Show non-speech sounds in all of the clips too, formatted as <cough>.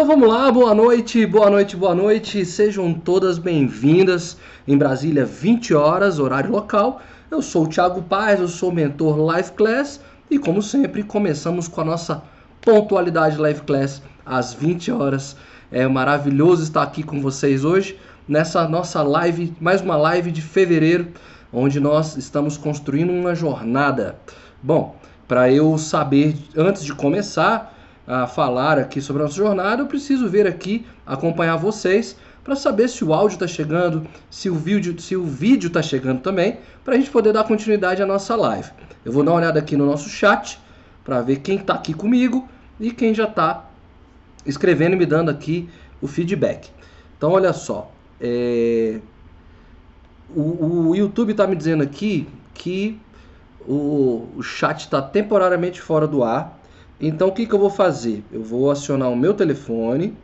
Então vamos lá, boa noite, boa noite, boa noite. Sejam todas bem-vindas. Em Brasília, 20 horas, horário local. Eu sou o Thiago Paz, eu sou mentor Life Class e como sempre, começamos com a nossa pontualidade Life Class às 20 horas. É maravilhoso estar aqui com vocês hoje nessa nossa live, mais uma live de fevereiro, onde nós estamos construindo uma jornada. Bom, para eu saber antes de começar, a falar aqui sobre a nossa jornada, eu preciso ver aqui, acompanhar vocês, para saber se o áudio está chegando, se o vídeo se o vídeo está chegando também, para a gente poder dar continuidade à nossa live. Eu vou dar uma olhada aqui no nosso chat para ver quem está aqui comigo e quem já está escrevendo e me dando aqui o feedback. Então, olha só, é... o, o YouTube está me dizendo aqui que o, o chat está temporariamente fora do ar então o que, que eu vou fazer? Eu vou acionar o meu telefone.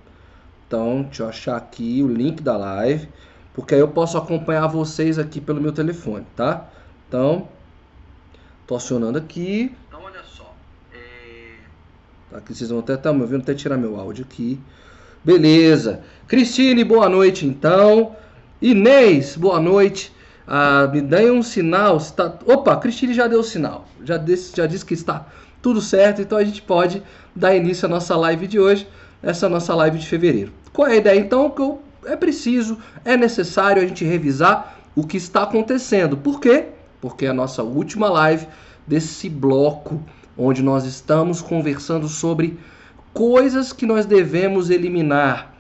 Então, deixa eu achar aqui o link da live, porque aí eu posso acompanhar vocês aqui pelo meu telefone, tá? Então, tô acionando aqui. Então, olha só. É... Tá, aqui vocês vão até estar tá me ouvindo, até tirar meu áudio aqui. Beleza. Cristine, boa noite então. Inês, boa noite. Ah, me dê um sinal. Está... Opa, Cristine já deu o sinal. Já disse, já disse que está tudo certo, então a gente pode dar início à nossa live de hoje, essa nossa live de fevereiro. Qual é a ideia então? Que é preciso, é necessário a gente revisar o que está acontecendo. Por quê? Porque é a nossa última live desse bloco onde nós estamos conversando sobre coisas que nós devemos eliminar,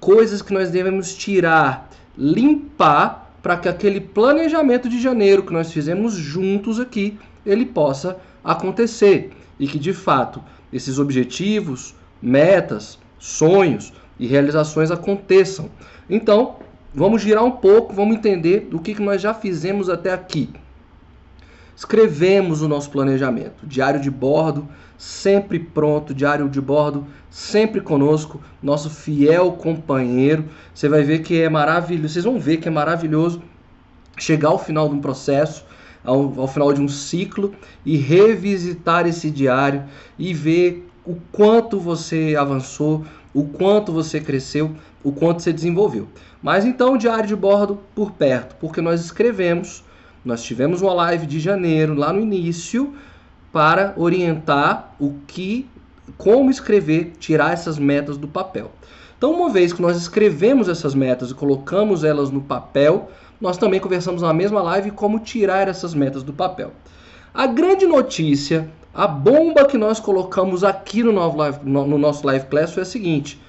coisas que nós devemos tirar, limpar para que aquele planejamento de janeiro que nós fizemos juntos aqui, ele possa acontecer e que de fato esses objetivos, metas, sonhos e realizações aconteçam. Então, vamos girar um pouco, vamos entender o que nós já fizemos até aqui. Escrevemos o nosso planejamento, diário de bordo sempre pronto, diário de bordo sempre conosco, nosso fiel companheiro. Você vai ver que é maravilhoso, vocês vão ver que é maravilhoso chegar ao final de um processo ao, ao final de um ciclo e revisitar esse diário e ver o quanto você avançou, o quanto você cresceu, o quanto você desenvolveu. Mas então, diário de bordo por perto, porque nós escrevemos, nós tivemos uma live de janeiro lá no início para orientar o que, como escrever, tirar essas metas do papel. Então, uma vez que nós escrevemos essas metas e colocamos elas no papel, nós também conversamos na mesma live como tirar essas metas do papel. A grande notícia, a bomba que nós colocamos aqui no, novo live, no nosso live class foi a seguinte: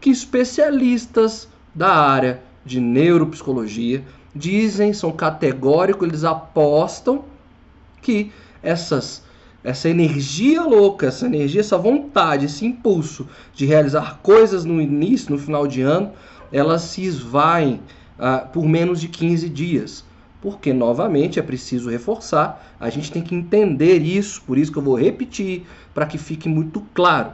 que especialistas da área de neuropsicologia dizem, são categóricos, eles apostam que essas essa energia louca, essa energia, essa vontade, esse impulso de realizar coisas no início, no final de ano, elas se esvaem uh, por menos de 15 dias. Porque, novamente, é preciso reforçar, a gente tem que entender isso, por isso que eu vou repetir, para que fique muito claro.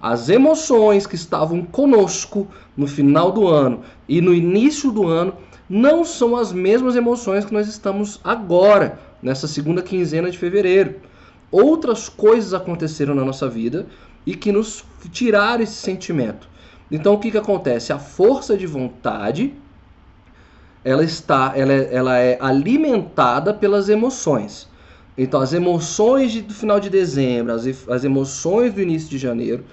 As emoções que estavam conosco no final do ano e no início do ano não são as mesmas emoções que nós estamos agora, nessa segunda quinzena de fevereiro. Outras coisas aconteceram na nossa vida e que nos tiraram esse sentimento. Então o que, que acontece? A força de vontade ela está, ela é, ela é alimentada pelas emoções. Então, as emoções de, do final de dezembro, as, as emoções do início de janeiro,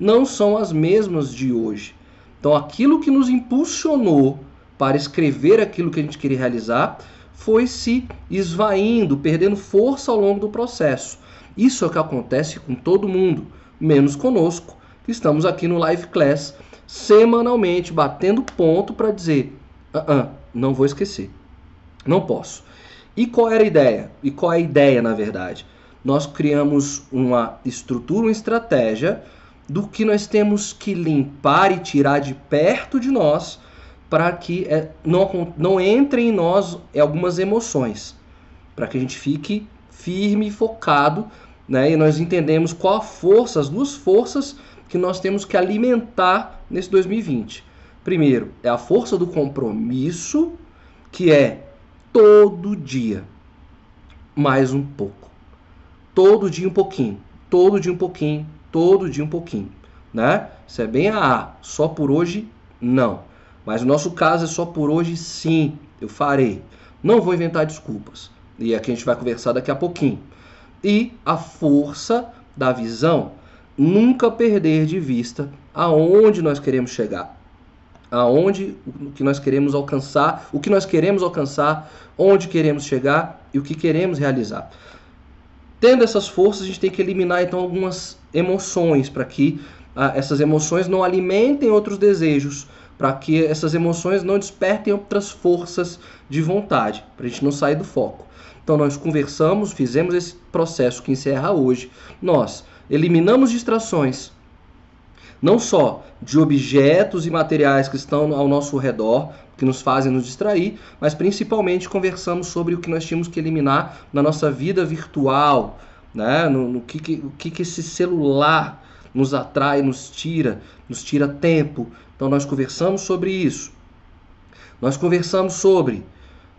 não são as mesmas de hoje. Então, aquilo que nos impulsionou para escrever aquilo que a gente queria realizar foi se esvaindo, perdendo força ao longo do processo. Isso é o que acontece com todo mundo, menos conosco, que estamos aqui no Live Class semanalmente batendo ponto para dizer: uh -uh, não vou esquecer. Não posso. E qual era a ideia? E qual é a ideia, na verdade? Nós criamos uma estrutura, uma estratégia do que nós temos que limpar e tirar de perto de nós para que é, não, não entrem em nós algumas emoções, para que a gente fique firme e focado, né? E nós entendemos qual a força, as duas forças que nós temos que alimentar nesse 2020. Primeiro, é a força do compromisso, que é todo dia mais um pouco. Todo dia um pouquinho, todo dia um pouquinho, todo dia um pouquinho. né? Isso é bem a só por hoje não. Mas o nosso caso é só por hoje sim, eu farei. Não vou inventar desculpas. E aqui a gente vai conversar daqui a pouquinho. E a força da visão, nunca perder de vista aonde nós queremos chegar. Aonde o que nós queremos alcançar, o que nós queremos alcançar, onde queremos chegar e o que queremos realizar. Tendo essas forças, a gente tem que eliminar então algumas emoções para que ah, essas emoções não alimentem outros desejos, para que essas emoções não despertem outras forças de vontade, para a gente não sair do foco. Então nós conversamos, fizemos esse processo que encerra hoje. Nós eliminamos distrações, não só de objetos e materiais que estão ao nosso redor, que nos fazem nos distrair, mas principalmente conversamos sobre o que nós tínhamos que eliminar na nossa vida virtual, né? no, no que, que, o que, que esse celular nos atrai, nos tira, nos tira tempo. Então nós conversamos sobre isso. Nós conversamos sobre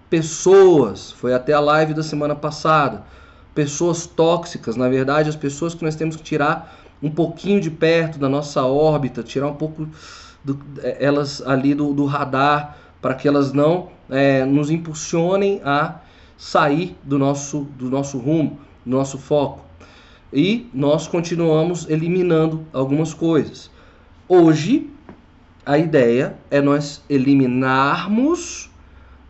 pessoas, foi até a live da semana passada, pessoas tóxicas, na verdade, as pessoas que nós temos que tirar um pouquinho de perto da nossa órbita, tirar um pouco do, é, elas ali do, do radar, para que elas não é, nos impulsionem a sair do nosso, do nosso rumo, do nosso foco. E nós continuamos eliminando algumas coisas. Hoje, a ideia é nós eliminarmos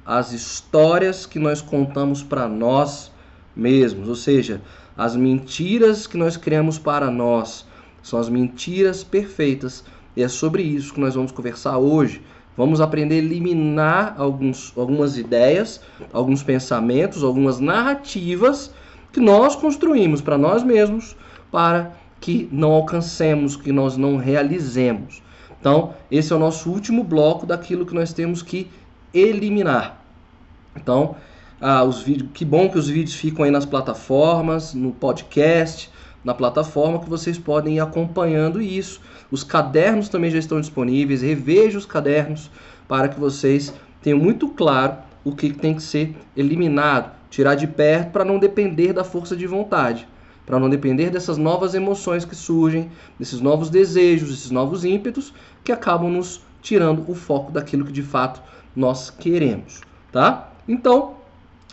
as histórias que nós contamos para nós mesmos, ou seja, as mentiras que nós criamos para nós são as mentiras perfeitas e é sobre isso que nós vamos conversar hoje. Vamos aprender a eliminar alguns, algumas ideias, alguns pensamentos, algumas narrativas que nós construímos para nós mesmos para que não alcancemos, que nós não realizemos. Então, esse é o nosso último bloco daquilo que nós temos que eliminar. Então, ah, os vídeos, que bom que os vídeos ficam aí nas plataformas, no podcast, na plataforma que vocês podem ir acompanhando isso. Os cadernos também já estão disponíveis. Reveja os cadernos para que vocês tenham muito claro o que tem que ser eliminado, tirar de perto para não depender da força de vontade, para não depender dessas novas emoções que surgem, desses novos desejos, esses novos ímpetos que acabam nos tirando o foco daquilo que de fato nós queremos, tá? Então,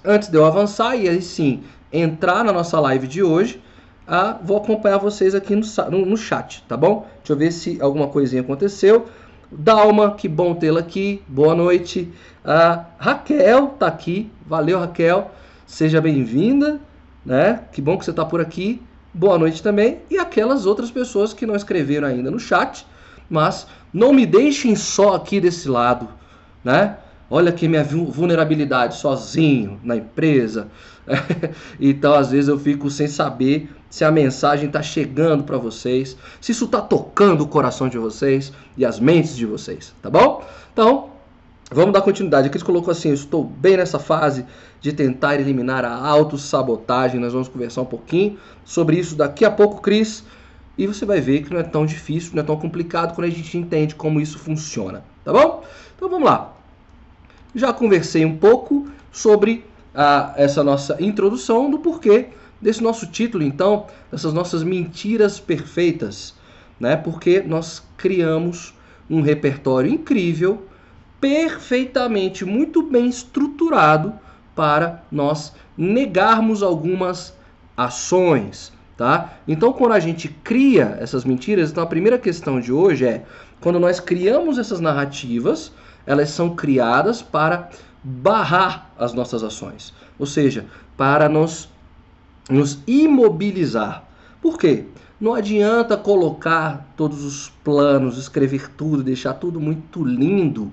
antes de eu avançar e aí sim entrar na nossa live de hoje, ah, vou acompanhar vocês aqui no, no, no, chat, tá bom? Deixa eu ver se alguma coisinha aconteceu. Dalma, que bom tê-la aqui, boa noite. Ah, Raquel tá aqui, valeu Raquel, seja bem-vinda, né? Que bom que você tá por aqui, boa noite também. E aquelas outras pessoas que não escreveram ainda no chat, mas não me deixem só aqui desse lado, né? Olha aqui minha vulnerabilidade sozinho na empresa. <laughs> então, às vezes, eu fico sem saber se a mensagem está chegando para vocês, se isso está tocando o coração de vocês e as mentes de vocês, tá bom? Então, vamos dar continuidade. Eles colocou assim: eu estou bem nessa fase de tentar eliminar a autossabotagem. Nós vamos conversar um pouquinho sobre isso daqui a pouco, Cris. E você vai ver que não é tão difícil, não é tão complicado quando a gente entende como isso funciona, tá bom? Então vamos lá. Já conversei um pouco sobre a, essa nossa introdução do porquê desse nosso título, então, dessas nossas mentiras perfeitas, né? Porque nós criamos um repertório incrível, perfeitamente, muito bem estruturado para nós negarmos algumas ações, tá? Então, quando a gente cria essas mentiras, então a primeira questão de hoje é quando nós criamos essas narrativas, elas são criadas para barrar as nossas ações, ou seja, para nos, nos imobilizar. Por quê? Não adianta colocar todos os planos, escrever tudo, deixar tudo muito lindo,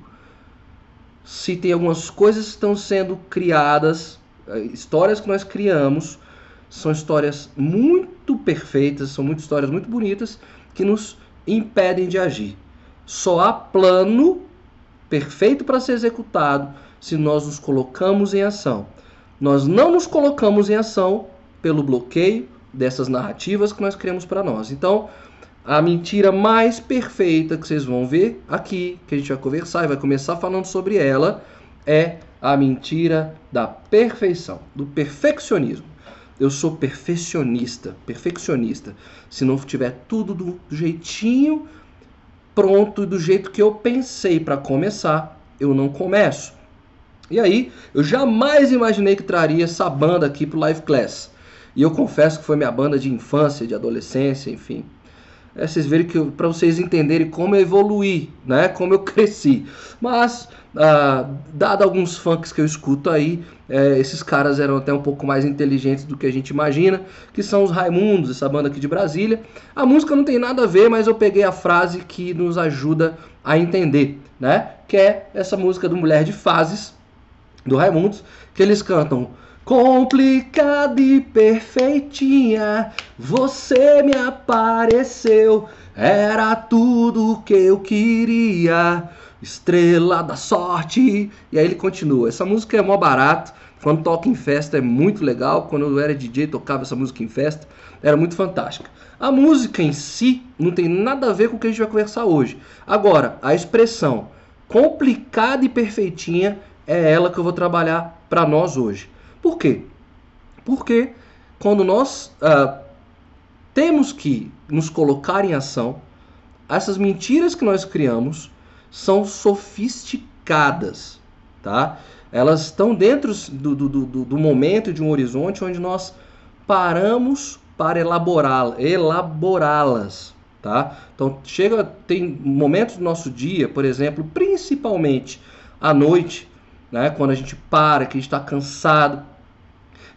se tem algumas coisas que estão sendo criadas, eh, histórias que nós criamos, são histórias muito perfeitas, são muitas histórias muito bonitas que nos impedem de agir. Só há plano perfeito para ser executado se nós nos colocamos em ação. Nós não nos colocamos em ação pelo bloqueio dessas narrativas que nós criamos para nós. Então, a mentira mais perfeita que vocês vão ver aqui, que a gente vai conversar e vai começar falando sobre ela, é a mentira da perfeição, do perfeccionismo. eu sou perfeccionista, perfeccionista. Se não tiver tudo do jeitinho pronto do jeito que eu pensei para começar, eu não começo. E aí, eu jamais imaginei que traria essa banda aqui pro Live Class. E eu confesso que foi minha banda de infância, de adolescência, enfim. É, vocês verem que para vocês entenderem como eu evoluí, né? Como eu <laughs> cresci. Mas, ah, dado alguns funks que eu escuto aí, é, esses caras eram até um pouco mais inteligentes do que a gente imagina, que são os Raimundos, essa banda aqui de Brasília. A música não tem nada a ver, mas eu peguei a frase que nos ajuda a entender, né? Que é essa música do Mulher de Fases, do Raimundos, que eles cantam complicada e perfeitinha, você me apareceu, era tudo que eu queria, estrela da sorte. E aí ele continua. Essa música é mó barato, quando toca em festa é muito legal, quando eu era DJ tocava essa música em festa, era muito fantástica. A música em si não tem nada a ver com o que a gente vai conversar hoje. Agora, a expressão complicada e perfeitinha é ela que eu vou trabalhar para nós hoje. Por quê? Porque quando nós uh, temos que nos colocar em ação, essas mentiras que nós criamos são sofisticadas, tá? Elas estão dentro do, do, do, do momento de um horizonte onde nós paramos para elaborá-las, elaborá-las, tá? Então chega, tem momentos do nosso dia, por exemplo, principalmente à noite, né? Quando a gente para, que a gente está cansado,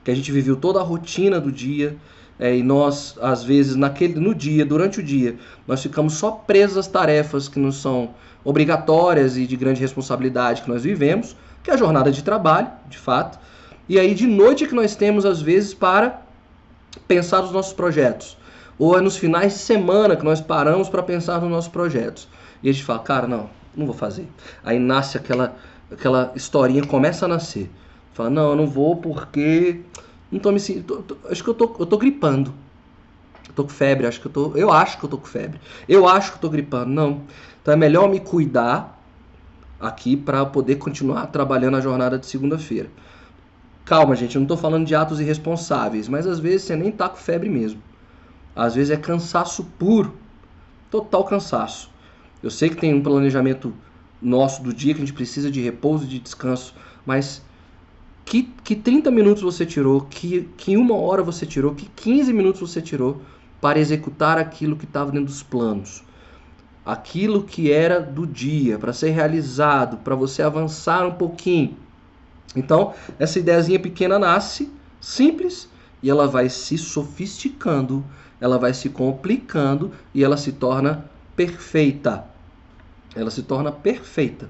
que a gente viveu toda a rotina do dia é, e nós, às vezes, naquele, no dia, durante o dia, nós ficamos só presos às tarefas que não são obrigatórias e de grande responsabilidade que nós vivemos, que é a jornada de trabalho, de fato. E aí, de noite, é que nós temos, às vezes, para pensar nos nossos projetos. Ou é nos finais de semana que nós paramos para pensar nos nossos projetos. E a gente fala, cara, não, não vou fazer. Aí nasce aquela aquela historinha começa a nascer. Fala, não, eu não vou porque não tô me sentindo, acho que eu tô, eu tô gripando. Eu tô com febre, acho que eu tô, eu acho que eu tô com febre. Eu acho que eu tô gripando, não. Então é melhor me cuidar aqui para poder continuar trabalhando a jornada de segunda-feira. Calma, gente, eu não tô falando de atos irresponsáveis, mas às vezes você nem tá com febre mesmo. Às vezes é cansaço puro, total cansaço. Eu sei que tem um planejamento nosso do dia que a gente precisa de repouso e de descanso, mas que, que 30 minutos você tirou, que, que uma hora você tirou, que 15 minutos você tirou para executar aquilo que estava dentro dos planos, aquilo que era do dia, para ser realizado, para você avançar um pouquinho. Então, essa ideiazinha pequena nasce, simples, e ela vai se sofisticando, ela vai se complicando e ela se torna perfeita ela se torna perfeita.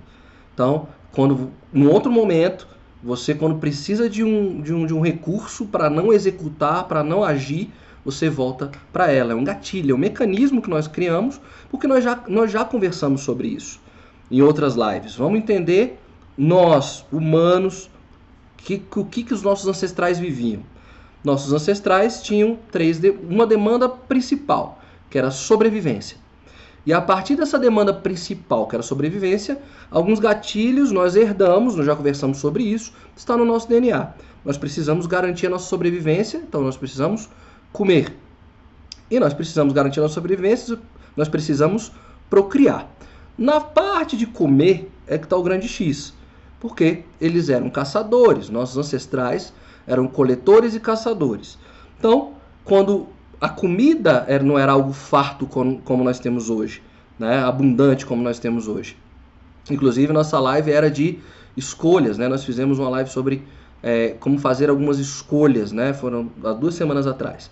Então, quando no outro momento, você quando precisa de um, de um, de um recurso para não executar, para não agir, você volta para ela. É um gatilho, é um mecanismo que nós criamos, porque nós já, nós já conversamos sobre isso em outras lives. Vamos entender nós, humanos, que, o que, que os nossos ancestrais viviam. Nossos ancestrais tinham três de, uma demanda principal, que era sobrevivência. E a partir dessa demanda principal, que era sobrevivência, alguns gatilhos nós herdamos, nós já conversamos sobre isso, está no nosso DNA. Nós precisamos garantir a nossa sobrevivência, então nós precisamos comer. E nós precisamos garantir a nossa sobrevivência, nós precisamos procriar. Na parte de comer é que está o grande X, porque eles eram caçadores, nossos ancestrais eram coletores e caçadores. Então, quando a comida era, não era algo farto como, nós temos hoje, né? abundante como nós temos hoje. Inclusive, nossa live era de escolhas, né? Nós fizemos uma live sobre é, como fazer algumas escolhas, né? Foram há duas semanas atrás.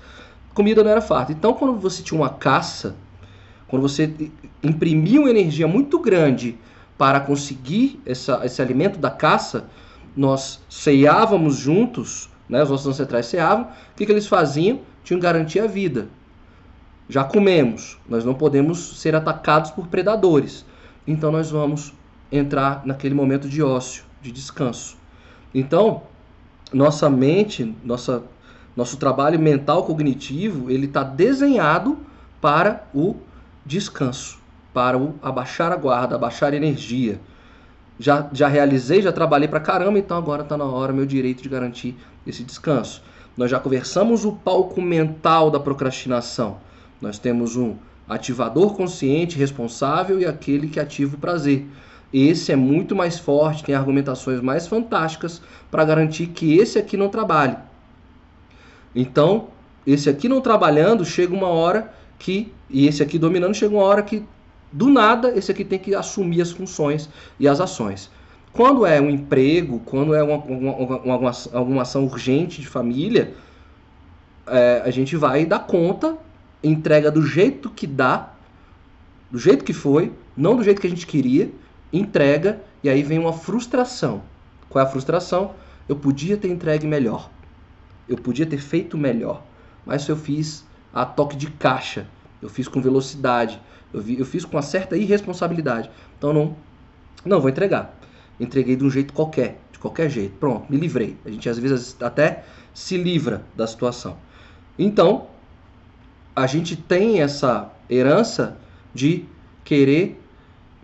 Comida não era farto. Então, quando você tinha uma caça, quando você imprimia uma energia muito grande para conseguir essa, esse alimento da caça, nós ceávamos juntos, né? Os nossos ancestrais ceavam. O que, que eles faziam? Tinham garantia a vida. Já comemos, nós não podemos ser atacados por predadores. Então nós vamos entrar naquele momento de ócio, de descanso. Então, nossa mente, nossa, nosso trabalho mental cognitivo, ele está desenhado para o descanso, para o abaixar a guarda, abaixar a energia. Já, já realizei, já trabalhei para caramba, então agora está na hora, meu direito de garantir esse descanso. Nós já conversamos o palco mental da procrastinação. Nós temos um ativador consciente responsável e aquele que ativa o prazer. Esse é muito mais forte, tem argumentações mais fantásticas para garantir que esse aqui não trabalhe. Então, esse aqui não trabalhando, chega uma hora que, e esse aqui dominando, chega uma hora que, do nada, esse aqui tem que assumir as funções e as ações. Quando é um emprego, quando é uma, uma, uma, alguma ação urgente de família, é, a gente vai dar conta, entrega do jeito que dá, do jeito que foi, não do jeito que a gente queria, entrega e aí vem uma frustração. Qual é a frustração? Eu podia ter entregue melhor. Eu podia ter feito melhor. Mas eu fiz a toque de caixa. Eu fiz com velocidade. Eu, vi, eu fiz com uma certa irresponsabilidade. Então não, não vou entregar. Entreguei de um jeito qualquer, de qualquer jeito. Pronto, me livrei. A gente às vezes até se livra da situação. Então, a gente tem essa herança de querer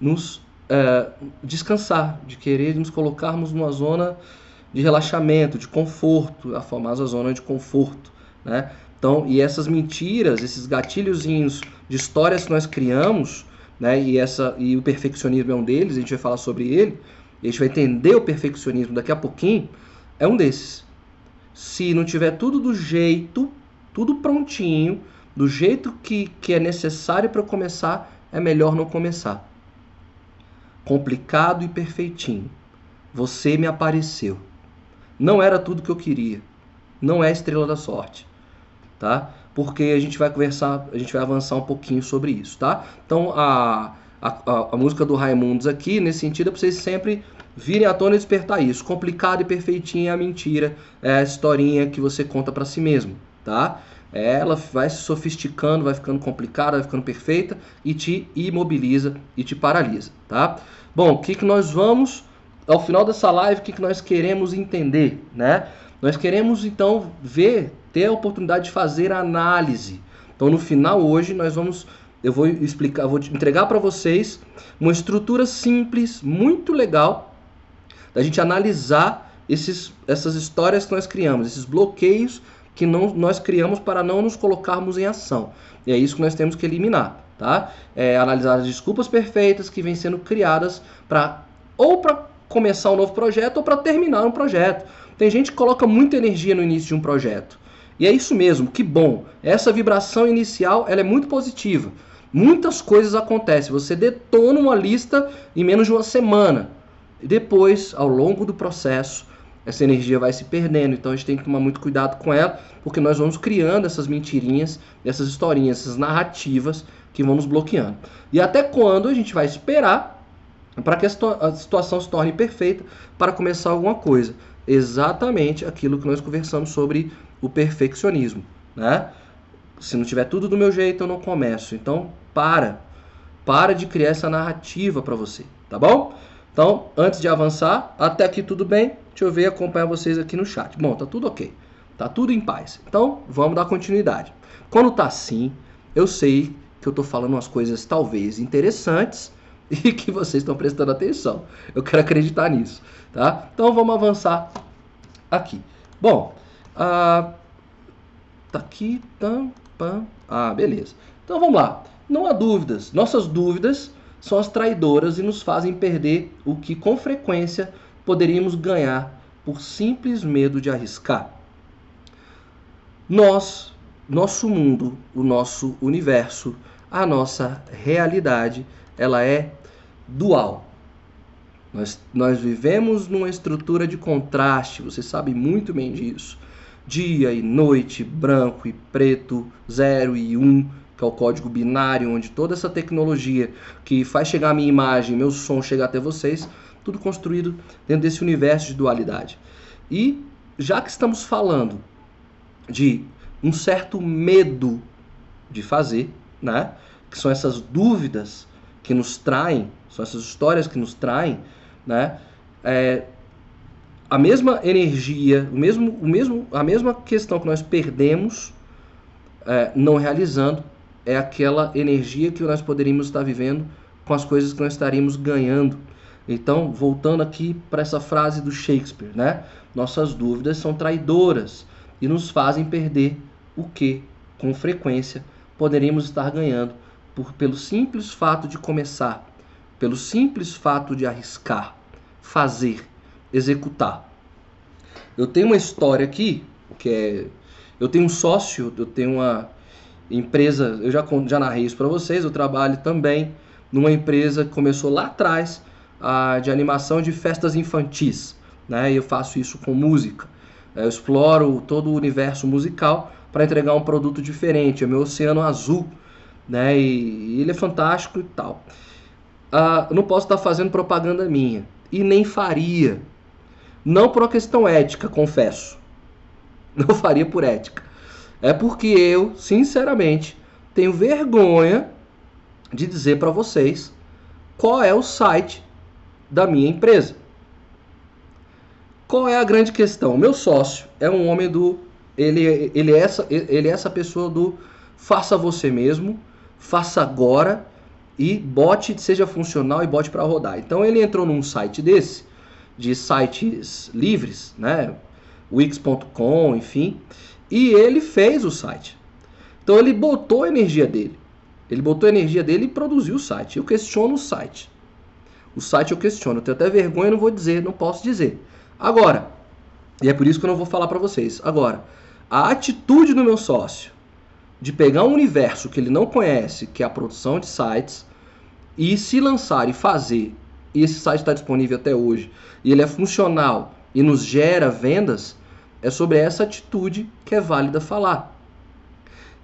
nos é, descansar, de querer nos colocarmos numa zona de relaxamento, de conforto, a famosa zona de conforto, né? Então, e essas mentiras, esses gatilhozinhos de histórias que nós criamos, né? E essa e o perfeccionismo é um deles, a gente vai falar sobre ele, a gente vai entender o perfeccionismo daqui a pouquinho, é um desses. Se não tiver tudo do jeito, tudo prontinho, do jeito que, que é necessário para começar, é melhor não começar complicado e perfeitinho. Você me apareceu. Não era tudo que eu queria. Não é estrela da sorte, tá? Porque a gente vai conversar, a gente vai avançar um pouquinho sobre isso, tá? Então a, a, a música do Raimundos aqui, nesse sentido, é para vocês sempre virem à tona e despertar isso. Complicado e perfeitinho é a mentira, é a historinha que você conta para si mesmo, tá? ela vai se sofisticando, vai ficando complicada, vai ficando perfeita e te imobiliza e te paralisa, tá? Bom, o que, que nós vamos, ao final dessa live, o que, que nós queremos entender, né? Nós queremos então ver, ter a oportunidade de fazer análise. Então no final hoje nós vamos, eu vou explicar, vou entregar para vocês uma estrutura simples, muito legal, da gente analisar esses, essas histórias que nós criamos, esses bloqueios que não, nós criamos para não nos colocarmos em ação. E é isso que nós temos que eliminar, tá? É analisar as desculpas perfeitas que vêm sendo criadas para ou para começar um novo projeto ou para terminar um projeto. Tem gente que coloca muita energia no início de um projeto. E é isso mesmo, que bom. Essa vibração inicial ela é muito positiva. Muitas coisas acontecem. Você detona uma lista em menos de uma semana. E depois, ao longo do processo, essa energia vai se perdendo. Então a gente tem que tomar muito cuidado com ela, porque nós vamos criando essas mentirinhas, essas historinhas, essas narrativas que vão nos bloqueando. E até quando a gente vai esperar para que a situação se torne perfeita para começar alguma coisa? Exatamente aquilo que nós conversamos sobre o perfeccionismo, né? Se não tiver tudo do meu jeito, eu não começo. Então, para. Para de criar essa narrativa para você, tá bom? Então, antes de avançar, até aqui tudo bem? Deixa eu ver e acompanhar vocês aqui no chat. Bom, tá tudo ok. Tá tudo em paz. Então, vamos dar continuidade. Quando tá assim, eu sei que eu tô falando umas coisas talvez interessantes <laughs> e que vocês estão prestando atenção. Eu quero acreditar nisso, tá? Então, vamos avançar aqui. Bom, ah, tá aqui, tam, pam. Ah, beleza. Então, vamos lá. Não há dúvidas. Nossas dúvidas são as traidoras e nos fazem perder o que com frequência poderíamos ganhar por simples medo de arriscar. Nós, nosso mundo, o nosso universo, a nossa realidade, ela é dual. Nós, nós vivemos numa estrutura de contraste, você sabe muito bem disso. Dia e noite, branco e preto, zero e um que é o código binário, onde toda essa tecnologia que faz chegar a minha imagem, meu som chegar até vocês, tudo construído dentro desse universo de dualidade. E já que estamos falando de um certo medo de fazer, né? Que são essas dúvidas que nos traem, são essas histórias que nos traem, né? É, a mesma energia, o mesmo, o mesmo, a mesma questão que nós perdemos é, não realizando, é aquela energia que nós poderíamos estar vivendo com as coisas que nós estaríamos ganhando. Então, voltando aqui para essa frase do Shakespeare, né? Nossas dúvidas são traidoras. e nos fazem perder o que, com frequência, poderíamos estar ganhando por, pelo simples fato de começar, pelo simples fato de arriscar, fazer, executar. Eu tenho uma história aqui que é eu tenho um sócio, eu tenho uma empresa, eu já já narrei isso para vocês, eu trabalho também numa empresa que começou lá atrás a, de animação de festas infantis, né? E eu faço isso com música. Eu exploro todo o universo musical para entregar um produto diferente. É meu oceano azul, né? E, e ele é fantástico e tal. Ah, não posso estar fazendo propaganda minha e nem faria, não por uma questão ética, confesso. <laughs> Não faria por ética. É porque eu, sinceramente, tenho vergonha de dizer para vocês qual é o site da minha empresa. Qual é a grande questão? Meu sócio é um homem do. Ele, ele, é, essa, ele é essa pessoa do faça você mesmo, faça agora e bote, seja funcional e bote para rodar. Então ele entrou num site desse, de sites livres, né? Wix.com, enfim, e ele fez o site. Então ele botou a energia dele. Ele botou a energia dele e produziu o site. Eu questiono o site. O site eu questiono. Eu tenho até vergonha, não vou dizer, não posso dizer. Agora, e é por isso que eu não vou falar para vocês. Agora, a atitude do meu sócio de pegar um universo que ele não conhece, que é a produção de sites, e se lançar e fazer, e esse site está disponível até hoje, e ele é funcional e nos gera vendas, é sobre essa atitude que é válida falar.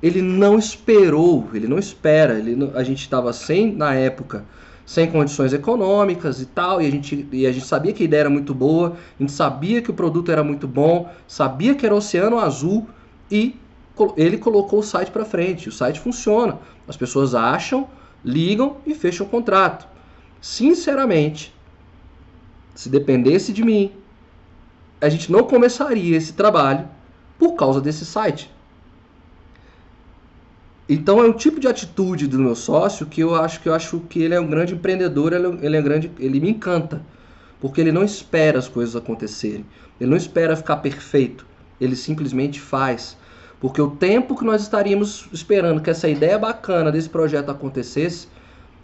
Ele não esperou, ele não espera, ele, a gente estava sem, na época, sem condições econômicas e tal, e a, gente, e a gente sabia que a ideia era muito boa, a gente sabia que o produto era muito bom, sabia que era Oceano Azul e ele colocou o site para frente. O site funciona, as pessoas acham, ligam e fecham o contrato. Sinceramente, se dependesse de mim, a gente não começaria esse trabalho por causa desse site. Então é um tipo de atitude do meu sócio que eu acho que eu acho que ele é um grande empreendedor, ele é um grande, ele me encanta, porque ele não espera as coisas acontecerem, ele não espera ficar perfeito, ele simplesmente faz. Porque o tempo que nós estaríamos esperando que essa ideia bacana desse projeto acontecesse,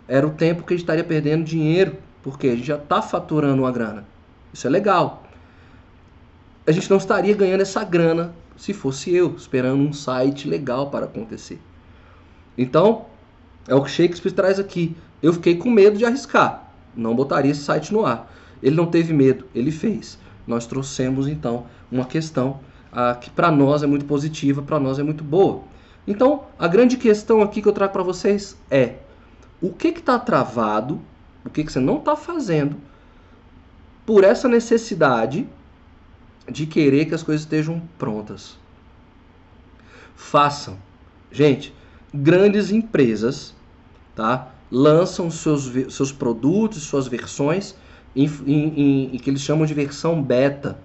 era o tempo que a gente estaria perdendo dinheiro, porque a gente já está faturando uma grana. Isso é legal. A gente não estaria ganhando essa grana se fosse eu, esperando um site legal para acontecer. Então, é o que Shakespeare traz aqui. Eu fiquei com medo de arriscar. Não botaria esse site no ar. Ele não teve medo, ele fez. Nós trouxemos então uma questão ah, que para nós é muito positiva, para nós é muito boa. Então, a grande questão aqui que eu trago para vocês é: o que está travado, o que, que você não está fazendo por essa necessidade de querer que as coisas estejam prontas? Façam. Gente, grandes empresas tá, lançam seus, seus produtos, suas versões em, em, em, que eles chamam de versão beta.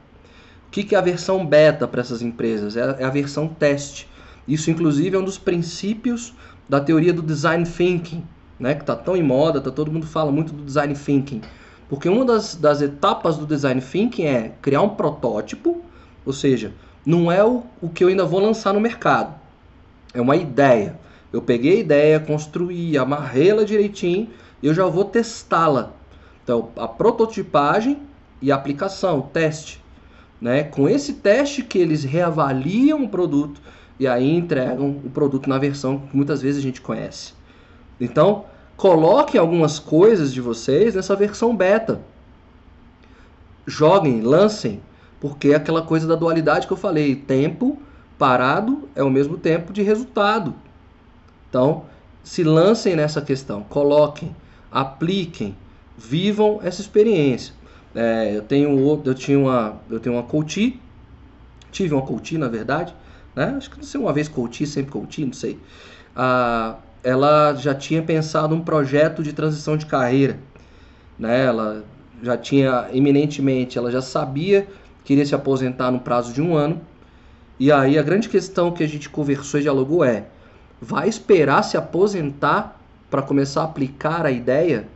O que, que é a versão beta para essas empresas? É, é a versão teste. Isso, inclusive, é um dos princípios da teoria do design thinking, né, que está tão em moda, tá, todo mundo fala muito do design thinking. Porque uma das, das etapas do design thinking é criar um protótipo, ou seja, não é o, o que eu ainda vou lançar no mercado, é uma ideia. Eu peguei a ideia, construí, amarrei ela direitinho e eu já vou testá-la. Então, a prototipagem e a aplicação, o teste. Né? Com esse teste que eles reavaliam o produto e aí entregam o produto na versão que muitas vezes a gente conhece. Então, coloquem algumas coisas de vocês nessa versão beta. Joguem, lancem, porque é aquela coisa da dualidade que eu falei, tempo parado é o mesmo tempo de resultado. Então, se lancem nessa questão, coloquem, apliquem, vivam essa experiência. É, eu tenho eu tinha uma, eu tenho uma coach, tive uma coach na verdade, né? Acho que não sei uma vez coach, sempre coach, não sei. Ah, ela já tinha pensado um projeto de transição de carreira, né? Ela já tinha eminentemente, ela já sabia que iria se aposentar no prazo de um ano. E aí a grande questão que a gente conversou e dialogou é: vai esperar se aposentar para começar a aplicar a ideia?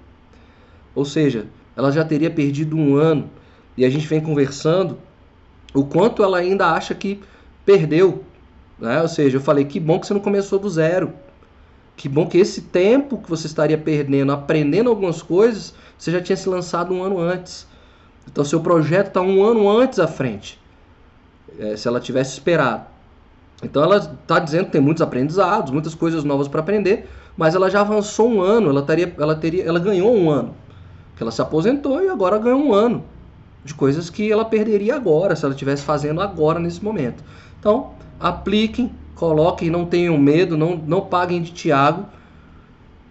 Ou seja, ela já teria perdido um ano e a gente vem conversando o quanto ela ainda acha que perdeu. Né? Ou seja, eu falei, que bom que você não começou do zero. Que bom que esse tempo que você estaria perdendo, aprendendo algumas coisas, você já tinha se lançado um ano antes. Então, seu projeto está um ano antes à frente. É, se ela tivesse esperado. Então, ela está dizendo que tem muitos aprendizados, muitas coisas novas para aprender, mas ela já avançou um ano. Ela, teria, ela, teria, ela ganhou um ano. Que ela se aposentou e agora ganhou um ano de coisas que ela perderia agora, se ela estivesse fazendo agora nesse momento. Então, apliquem, coloquem, não tenham medo, não, não paguem de Tiago.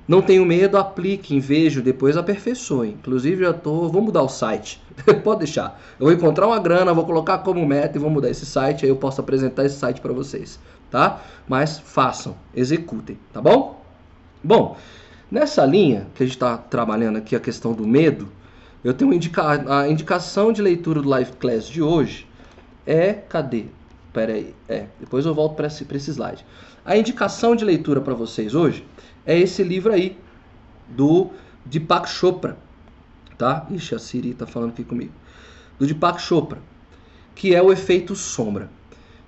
Não tenham medo, apliquem, vejam, depois aperfeiçoem. Inclusive, já tô, vou mudar o site. <laughs> Pode deixar. Eu vou encontrar uma grana, vou colocar como meta e vou mudar esse site, aí eu posso apresentar esse site para vocês, tá? Mas façam, executem, tá bom? Bom, nessa linha que a gente está trabalhando aqui a questão do medo, eu tenho indica a indicação de leitura do Live Class de hoje é cadê? Pera aí, é, depois eu volto para esse, esse slide. A indicação de leitura para vocês hoje é esse livro aí, do Deepak Chopra, tá? Ixi, a Siri tá falando aqui comigo. Do Deepak Chopra, que é o efeito sombra.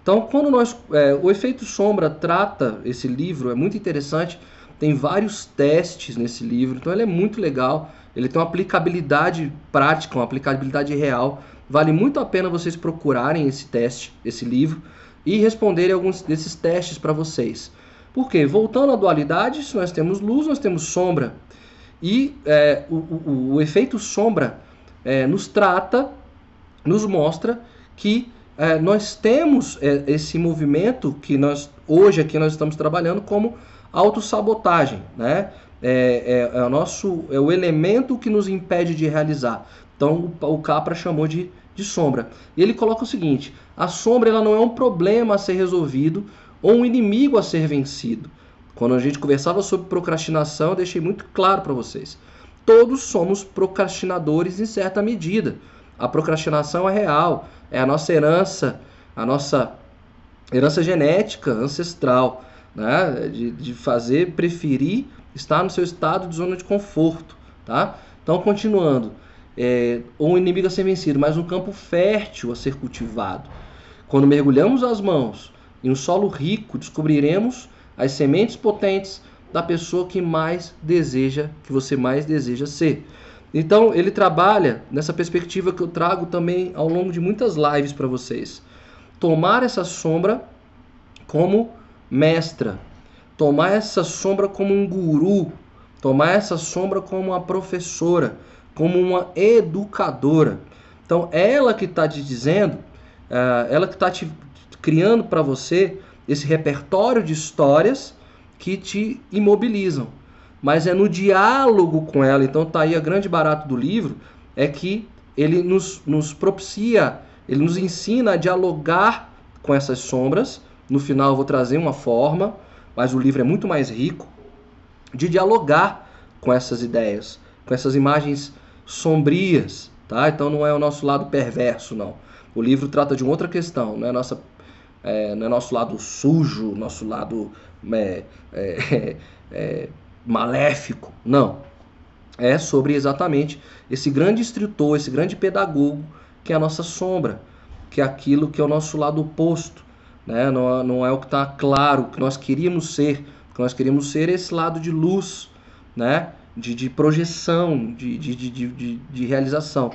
Então, quando nós, é, o efeito sombra trata esse livro, é muito interessante, tem vários testes nesse livro, então ele é muito legal, ele tem uma aplicabilidade prática, uma aplicabilidade real Vale muito a pena vocês procurarem esse teste, esse livro, e responderem alguns desses testes para vocês. Porque, voltando à dualidade, nós temos luz, nós temos sombra. E é, o, o, o, efeito sombra é, nos trata, nos mostra que é, nós temos é, esse movimento que nós hoje aqui nós estamos trabalhando como autossabotagem, né? É, é, é, o nosso é o elemento que nos impede de realizar. Então o Capra chamou de, de sombra. E ele coloca o seguinte: a sombra ela não é um problema a ser resolvido ou um inimigo a ser vencido. Quando a gente conversava sobre procrastinação, eu deixei muito claro para vocês. Todos somos procrastinadores em certa medida. A procrastinação é real, é a nossa herança, a nossa herança genética, ancestral, né? de, de fazer preferir estar no seu estado de zona de conforto. Tá? Então, continuando é, um inimigo a ser vencido, mas um campo fértil a ser cultivado. Quando mergulhamos as mãos em um solo rico, descobriremos as sementes potentes da pessoa que mais deseja, que você mais deseja ser. Então, ele trabalha nessa perspectiva que eu trago também ao longo de muitas lives para vocês. Tomar essa sombra como mestra, tomar essa sombra como um guru, tomar essa sombra como uma professora, como uma educadora. Então, ela que está te dizendo, uh, ela que está te criando para você esse repertório de histórias que te imobilizam. Mas é no diálogo com ela, então tá aí a grande barato do livro, é que ele nos, nos propicia, ele nos ensina a dialogar com essas sombras. No final eu vou trazer uma forma, mas o livro é muito mais rico de dialogar com essas ideias, com essas imagens sombrias, tá? Então não é o nosso lado perverso, não. O livro trata de outra questão, não é, nossa, é, não é nosso lado sujo, nosso lado é, é, é, maléfico, não. É sobre exatamente esse grande instrutor, esse grande pedagogo que é a nossa sombra, que é aquilo que é o nosso lado oposto, né? não, não é o que está claro, que nós queríamos ser, que nós queríamos ser esse lado de luz, né? De, de projeção, de, de, de, de, de realização.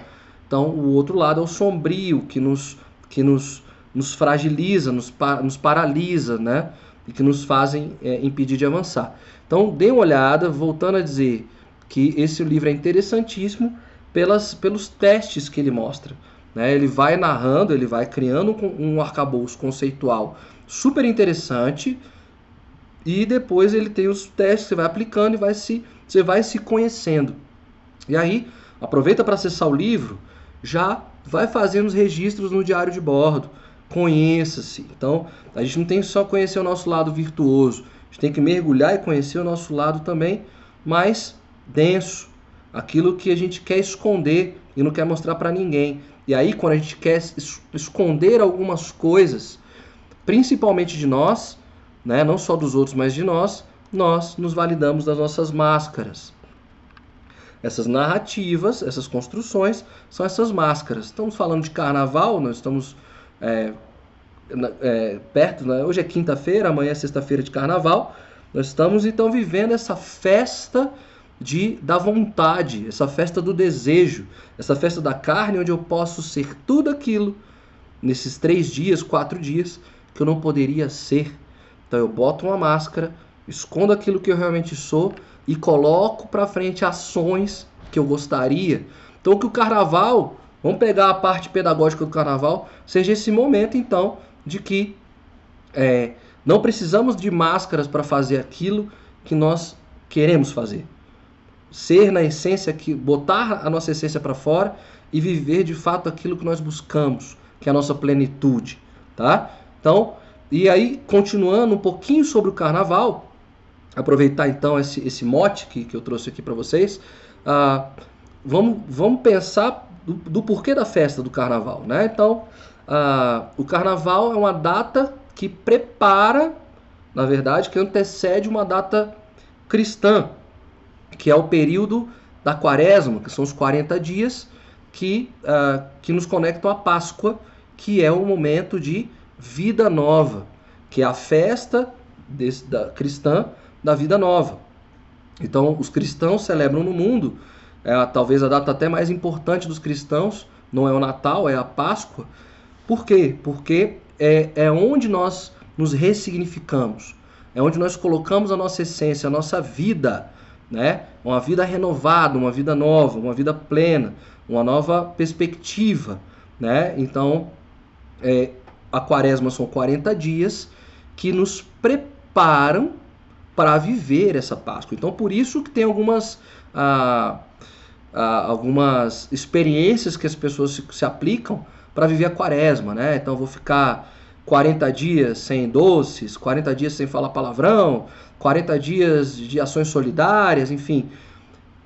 Então, o outro lado é o sombrio, que nos, que nos, nos fragiliza, nos, nos paralisa, né? E que nos fazem é, impedir de avançar. Então, dê uma olhada, voltando a dizer que esse livro é interessantíssimo pelas, pelos testes que ele mostra. Né? Ele vai narrando, ele vai criando um, arcabouço conceitual super interessante e depois ele tem os testes que você vai aplicando e vai se você vai se conhecendo. E aí, aproveita para acessar o livro, já vai fazendo os registros no diário de bordo. Conheça-se. Então, a gente não tem só conhecer o nosso lado virtuoso, a gente tem que mergulhar e conhecer o nosso lado também mais denso, aquilo que a gente quer esconder e não quer mostrar para ninguém. E aí, quando a gente quer esconder algumas coisas, principalmente de nós, né, não só dos outros, mas de nós, nós nos validamos das nossas máscaras. Essas narrativas, essas construções, são essas máscaras. Estamos falando de carnaval, nós estamos é, é, perto, né? hoje é quinta-feira, amanhã é sexta-feira de carnaval. Nós estamos então vivendo essa festa de da vontade, essa festa do desejo, essa festa da carne, onde eu posso ser tudo aquilo nesses três dias, quatro dias que eu não poderia ser. Então eu boto uma máscara, escondo aquilo que eu realmente sou e coloco para frente ações que eu gostaria. Então que o carnaval, vamos pegar a parte pedagógica do carnaval, seja esse momento então de que é, não precisamos de máscaras para fazer aquilo que nós queremos fazer. Ser na essência que botar a nossa essência para fora e viver de fato aquilo que nós buscamos, que é a nossa plenitude, tá? Então, e aí continuando um pouquinho sobre o carnaval, aproveitar então esse, esse mote que, que eu trouxe aqui para vocês, ah, vamos, vamos pensar do, do, porquê da festa do carnaval, né? Então, ah, o carnaval é uma data que prepara, na verdade, que antecede uma data cristã, que é o período da quaresma, que são os 40 dias que, uh, que nos conectam à Páscoa, que é o momento de vida nova, que é a festa desse, da, cristã da vida nova. Então, os cristãos celebram no mundo, é, talvez a data até mais importante dos cristãos, não é o Natal, é a Páscoa. Por quê? Porque é, é onde nós nos ressignificamos, é onde nós colocamos a nossa essência, a nossa vida, né? Uma vida renovada, uma vida nova, uma vida plena, uma nova perspectiva, né? Então, é, a quaresma são 40 dias que nos preparam para viver essa Páscoa. Então, por isso que tem algumas, ah, ah, algumas experiências que as pessoas se, se aplicam para viver a quaresma, né? Então, vou ficar 40 dias sem doces, 40 dias sem falar palavrão, 40 dias de ações solidárias, enfim.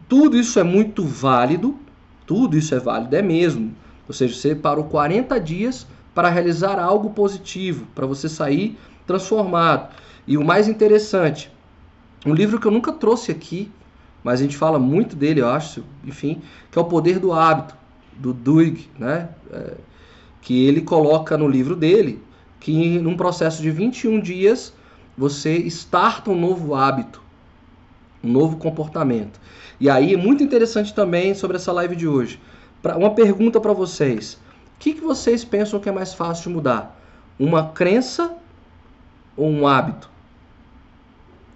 Tudo isso é muito válido, tudo isso é válido, é mesmo. Ou seja, você parou 40 dias para realizar algo positivo, para você sair transformado. E o mais interessante, um livro que eu nunca trouxe aqui, mas a gente fala muito dele, eu acho, enfim, que é O Poder do Hábito, do Duig, né? É, que ele coloca no livro dele que num processo de 21 dias você starta um novo hábito, um novo comportamento. E aí é muito interessante também sobre essa live de hoje. Uma pergunta para vocês: o que, que vocês pensam que é mais fácil de mudar? Uma crença ou um hábito?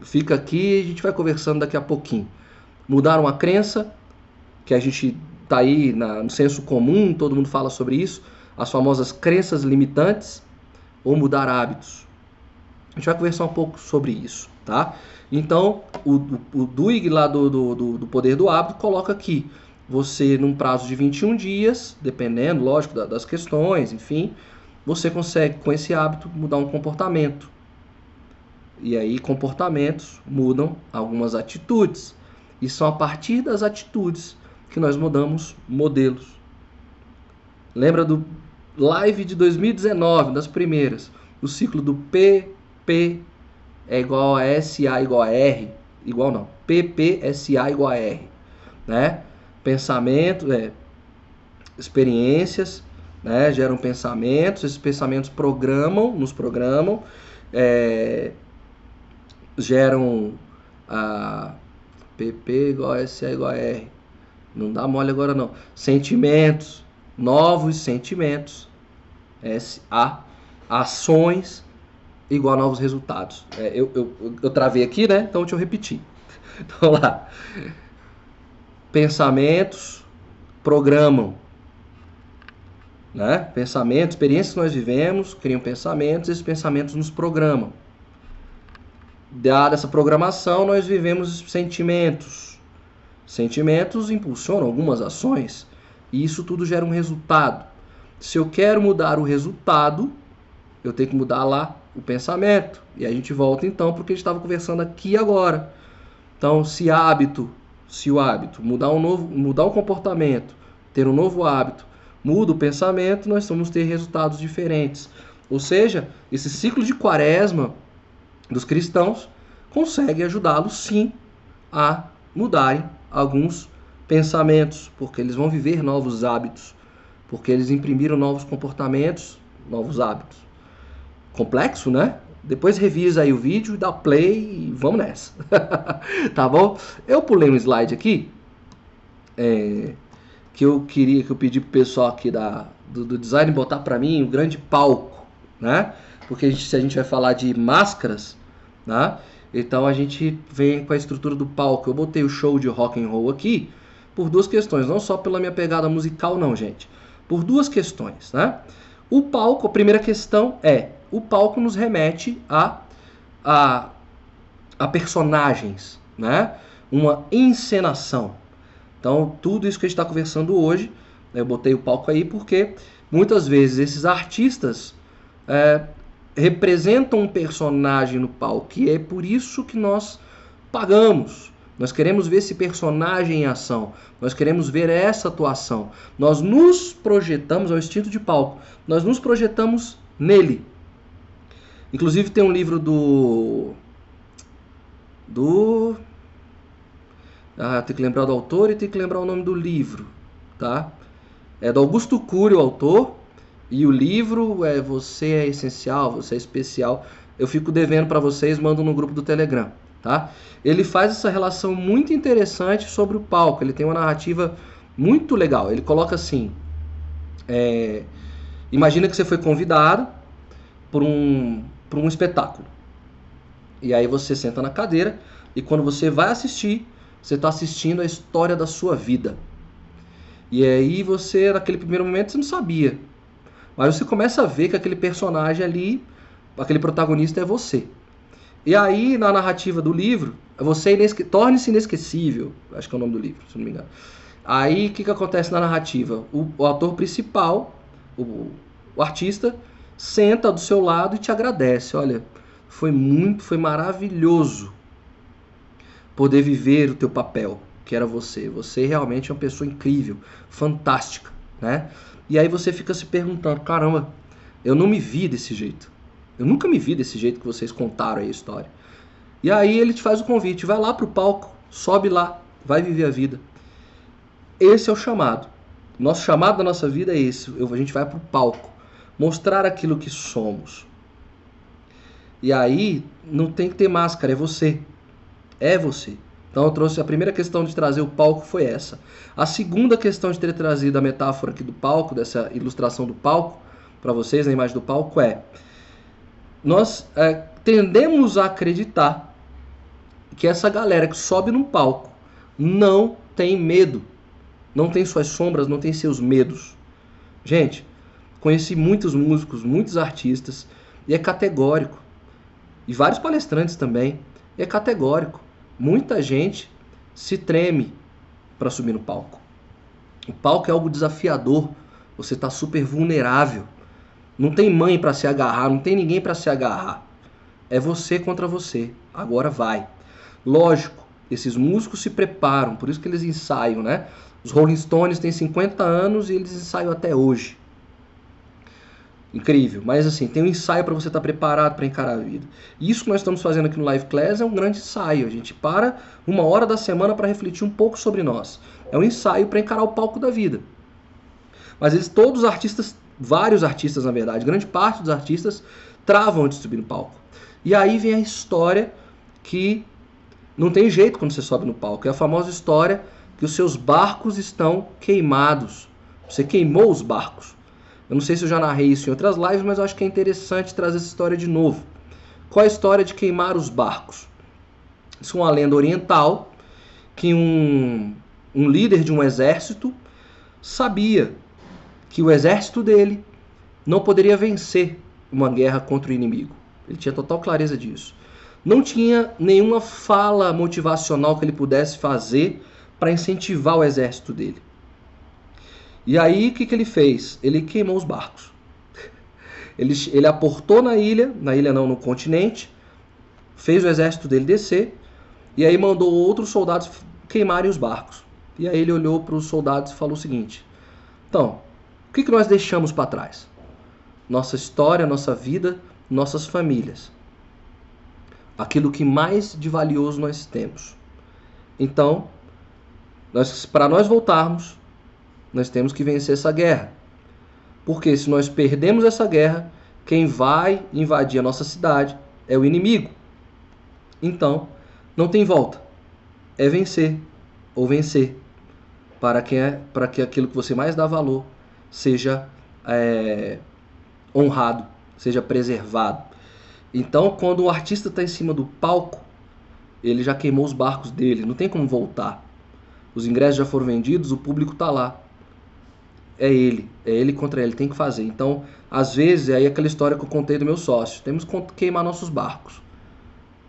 Fica aqui e a gente vai conversando daqui a pouquinho. Mudar uma crença, que a gente tá aí na, no senso comum, todo mundo fala sobre isso, as famosas crenças limitantes, ou mudar hábitos. A gente vai conversar um pouco sobre isso, tá? Então, o, o, o Duig lá do, do, do Poder do Hábito coloca aqui, você num prazo de 21 dias, dependendo, lógico, das questões, enfim, você consegue com esse hábito mudar um comportamento. E aí comportamentos mudam algumas atitudes. E são a partir das atitudes que nós mudamos modelos. Lembra do live de 2019, das primeiras, o ciclo do PP é igual a SA igual a R, igual não, PPSA igual a R, né? Pensamento, é, experiências, né? Geram pensamentos, esses pensamentos programam, nos programam, é, geram a PP igual a SA igual a R. Não dá mole agora não. Sentimentos, novos sentimentos, S-A, ações igual a novos resultados. É, eu, eu, eu travei aqui, né? Então deixa eu repetir. <laughs> Então lá. Pensamentos programam. Né? Pensamentos, experiências que nós vivemos, criam pensamentos, esses pensamentos nos programam. Dada essa programação, nós vivemos sentimentos. Sentimentos impulsionam algumas ações e isso tudo gera um resultado. Se eu quero mudar o resultado, eu tenho que mudar lá o pensamento. E a gente volta então porque a gente estava conversando aqui agora. Então, se hábito, se o hábito mudar um novo, mudar o comportamento, ter um novo hábito, muda o pensamento, nós vamos ter resultados diferentes. Ou seja, esse ciclo de quaresma dos cristãos consegue ajudá-los sim a mudarem alguns pensamentos, porque eles vão viver novos hábitos, porque eles imprimiram novos comportamentos, novos hábitos. complexo, né? Depois revisa aí o vídeo, dá play e vamos nessa. <laughs> tá bom? Eu pulei um slide aqui é, que eu queria que eu pedi pro pessoal aqui da, do, do design botar para mim o um grande palco, né? Porque a gente, se a gente vai falar de máscaras, né? Então a gente vem com a estrutura do palco. Eu botei o show de rock and roll aqui por duas questões, não só pela minha pegada musical, não, gente. Por duas questões, né? O palco, a primeira questão é, o palco nos remete a, a, a personagens, né? Uma encenação. Então, tudo isso que a gente está conversando hoje, eu botei o palco aí porque muitas vezes esses artistas é, representam um personagem no palco, e é por isso que nós pagamos. Nós queremos ver esse personagem em ação, nós queremos ver essa atuação. Nós nos projetamos, ao é instinto de palco, nós nos projetamos nele. Inclusive tem um livro do. Do. Ah, tem que lembrar do autor e tem que lembrar o nome do livro, tá? É do Augusto Cury, o autor, e o livro é Você é Essencial, Você é Especial. Eu fico devendo para vocês, mando no grupo do Telegram, tá? Ele faz essa relação muito interessante sobre o palco. Ele tem uma narrativa muito legal. Ele coloca assim: é, imagina que você foi convidado por um, por um espetáculo. E aí você senta na cadeira e quando você vai assistir, você está assistindo a história da sua vida. E aí você, naquele primeiro momento, você não sabia mas você começa a ver que aquele personagem ali, aquele protagonista é você. E aí, na narrativa do livro, você inesque... torne-se inesquecível. Acho que é o nome do livro, se não me engano. Aí, o que, que acontece na narrativa? O, o ator principal, o, o artista, senta do seu lado e te agradece. Olha, foi muito, foi maravilhoso poder viver o teu papel, que era você. Você realmente é uma pessoa incrível, fantástica, né? E aí você fica se perguntando: caramba, eu não me vi desse jeito. Eu nunca me vi desse jeito que vocês contaram aí a história. E aí ele te faz o convite: vai lá pro palco, sobe lá, vai viver a vida. Esse é o chamado. Nosso chamado da nossa vida é esse. A gente vai pro palco, mostrar aquilo que somos. E aí não tem que ter máscara, é você. É você. Então eu trouxe a primeira questão de trazer o palco foi essa. A segunda questão de ter trazido a metáfora aqui do palco, dessa ilustração do palco, para vocês, a imagem do palco, é nós é, tendemos a acreditar que essa galera que sobe num palco não tem medo, não tem suas sombras, não tem seus medos. Gente, conheci muitos músicos, muitos artistas, e é categórico. E vários palestrantes também, e é categórico muita gente se treme para subir no palco. O palco é algo desafiador, você está super vulnerável. Não tem mãe para se agarrar, não tem ninguém para se agarrar. É você contra você. Agora vai. Lógico, esses músicos se preparam, por isso que eles ensaiam, né? Os Rolling Stones têm 50 anos e eles ensaiam até hoje incrível. Mas assim, tem um ensaio para você estar tá preparado para encarar a vida. Isso que nós estamos fazendo aqui no Live Class é um grande ensaio. A gente para uma hora da semana para refletir um pouco sobre nós. É um ensaio para encarar o palco da vida. Mas eles, todos os artistas, vários artistas na verdade, grande parte dos artistas travam antes de subir no palco. E aí vem a história que não tem jeito quando você sobe no palco. É a famosa história que os seus barcos estão queimados. Você queimou os barcos. Eu não sei se eu já narrei isso em outras lives, mas eu acho que é interessante trazer essa história de novo. Qual a história de queimar os barcos? Isso é uma lenda oriental que um, um líder de um exército sabia que o exército dele não poderia vencer uma guerra contra o inimigo. Ele tinha total clareza disso. Não tinha nenhuma fala motivacional que ele pudesse fazer para incentivar o exército dele. E aí o que, que ele fez? Ele queimou os barcos. <laughs> Ele, ele aportou na ilha, na ilha não, no continente, fez o exército dele descer, e aí mandou outros soldados queimarem os barcos. E aí ele olhou para os soldados e falou o seguinte: Então, o que, que nós deixamos para trás? Nossa história, nossa vida, nossas famílias. Aquilo que mais de valioso nós temos. Então, nós, para nós voltarmos, nós temos que vencer essa guerra. Porque se nós perdemos essa guerra, quem vai invadir a nossa cidade é o inimigo. Então, não tem volta. É vencer ou vencer para que, é, para que aquilo que você mais dá valor seja é, honrado, seja preservado. Então, quando o artista está em cima do palco, ele já queimou os barcos dele, não tem como voltar. Os ingressos já foram vendidos, o público está lá. É ele, é ele contra ele, tem que fazer. Então, às vezes, é aí aquela história que eu contei do meu sócio: temos que queimar nossos barcos.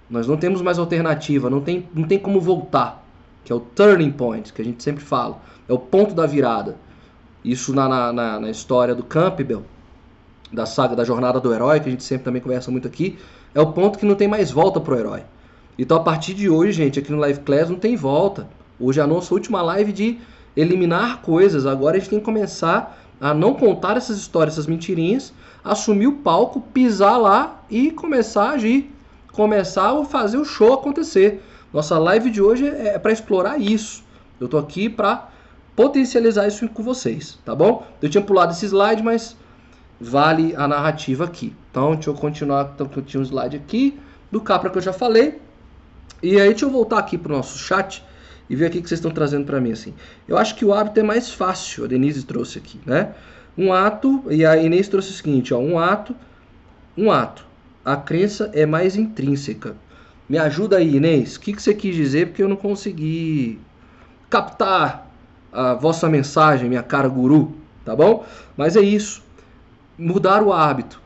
Nós não temos mais alternativa, não tem, não tem como voltar, que é o turning point, que a gente sempre fala, é o ponto da virada. Isso na, na, na história do Campbell, da saga da jornada do herói, que a gente sempre também conversa muito aqui, é o ponto que não tem mais volta pro herói. Então a partir de hoje, gente, aqui no Live Class não tem volta. Hoje é a nossa última live de eliminar coisas. Agora a gente tem que começar a não contar essas histórias, essas mentirinhas, assumir o palco, pisar lá e começar a agir. Começar a fazer o show acontecer. Nossa live de hoje é para explorar isso. Eu tô aqui para potencializar isso com vocês, tá bom? Eu tinha pulado esse slide, mas vale a narrativa aqui. Então, deixa eu continuar, então, eu tinha um slide aqui do Capra que eu já falei. E aí, deixa eu voltar aqui para o nosso chat e ver aqui que vocês estão trazendo para mim assim. Eu acho que o hábito é mais fácil, a Denise trouxe aqui, né? Um ato, e a Inês trouxe o seguinte, ó, um ato, um ato. A crença é mais intrínseca. Me ajuda aí, Inês. O que, que você quis dizer? Porque eu não consegui captar a vossa mensagem, minha cara guru, tá bom? Mas é isso mudar o hábito.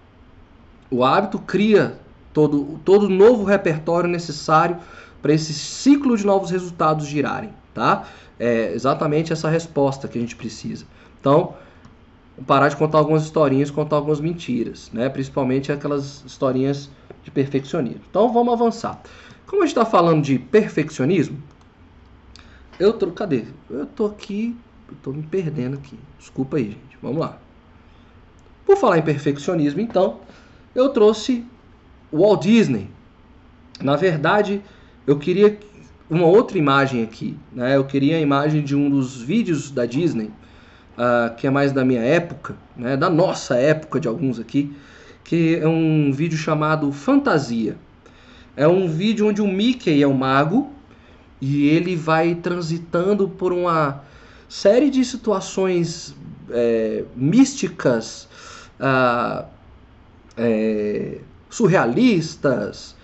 O hábito cria todo todo novo repertório necessário para esse ciclo de novos resultados girarem, tá? É exatamente essa resposta que a gente precisa. Então, parar de contar algumas historinhas, contar algumas mentiras, né? Principalmente aquelas historinhas de perfeccionismo. Então, vamos avançar. Como a gente está falando de perfeccionismo, eu tô, cadê? Eu tô aqui, eu tô me perdendo aqui. Desculpa aí, gente. Vamos lá. Por falar em perfeccionismo, então, eu trouxe Walt Disney. Na verdade, eu queria uma outra imagem aqui. Né? Eu queria a imagem de um dos vídeos da Disney, uh, que é mais da minha época, né? da nossa época de alguns aqui, que é um vídeo chamado Fantasia. É um vídeo onde o Mickey é um mago e ele vai transitando por uma série de situações é, místicas ah, é, surrealistas,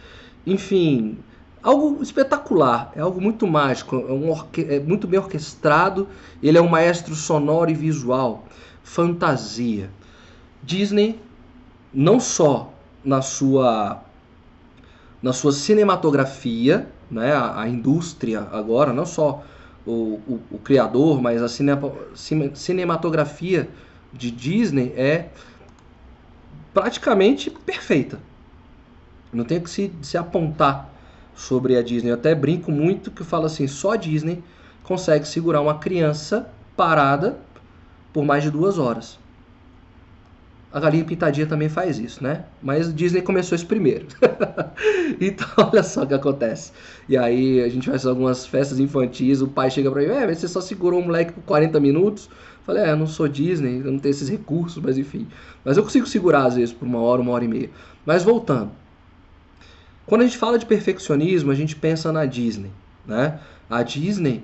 enfim, algo espetacular, é algo muito mágico, é, um é muito bem orquestrado, ele é um maestro sonoro e visual, fantasia. Disney, não só na sua na sua cinematografia, né, a, a indústria agora, não só o, o, o criador, mas a cine, cinematografia de Disney é praticamente perfeita. Não tem que se, se apontar sobre a Disney. Eu até brinco muito que eu falo assim, só a Disney consegue segurar uma criança parada por mais de duas horas. A Galinha Pintadinha também faz isso, né? Mas Disney começou isso primeiro. <laughs> então, <laughs> olha só o que acontece. E aí, a gente faz algumas festas infantis, o pai chega pra mim, é, você só segurou o moleque por 40 minutos. Falei, é, eu não sou Disney, eu não tenho esses recursos, mas enfim. Mas eu consigo segurar, às vezes, por uma hora, uma hora e meia. Mas voltando. Quando a gente fala de perfeccionismo, a gente pensa na Disney, né? A Disney,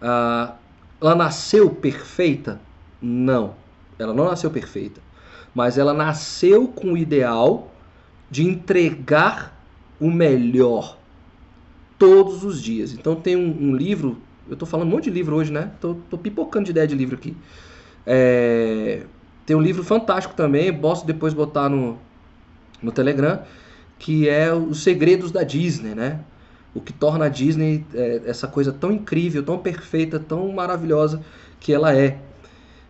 ah, ela nasceu perfeita? Não, ela não nasceu perfeita mas ela nasceu com o ideal de entregar o melhor todos os dias. Então tem um, um livro, eu estou falando um monte de livro hoje, né? Tô, tô pipocando de ideia de livro aqui. É, tem um livro fantástico também, posso depois botar no, no Telegram, que é Os Segredos da Disney, né? O que torna a Disney é, essa coisa tão incrível, tão perfeita, tão maravilhosa que ela é.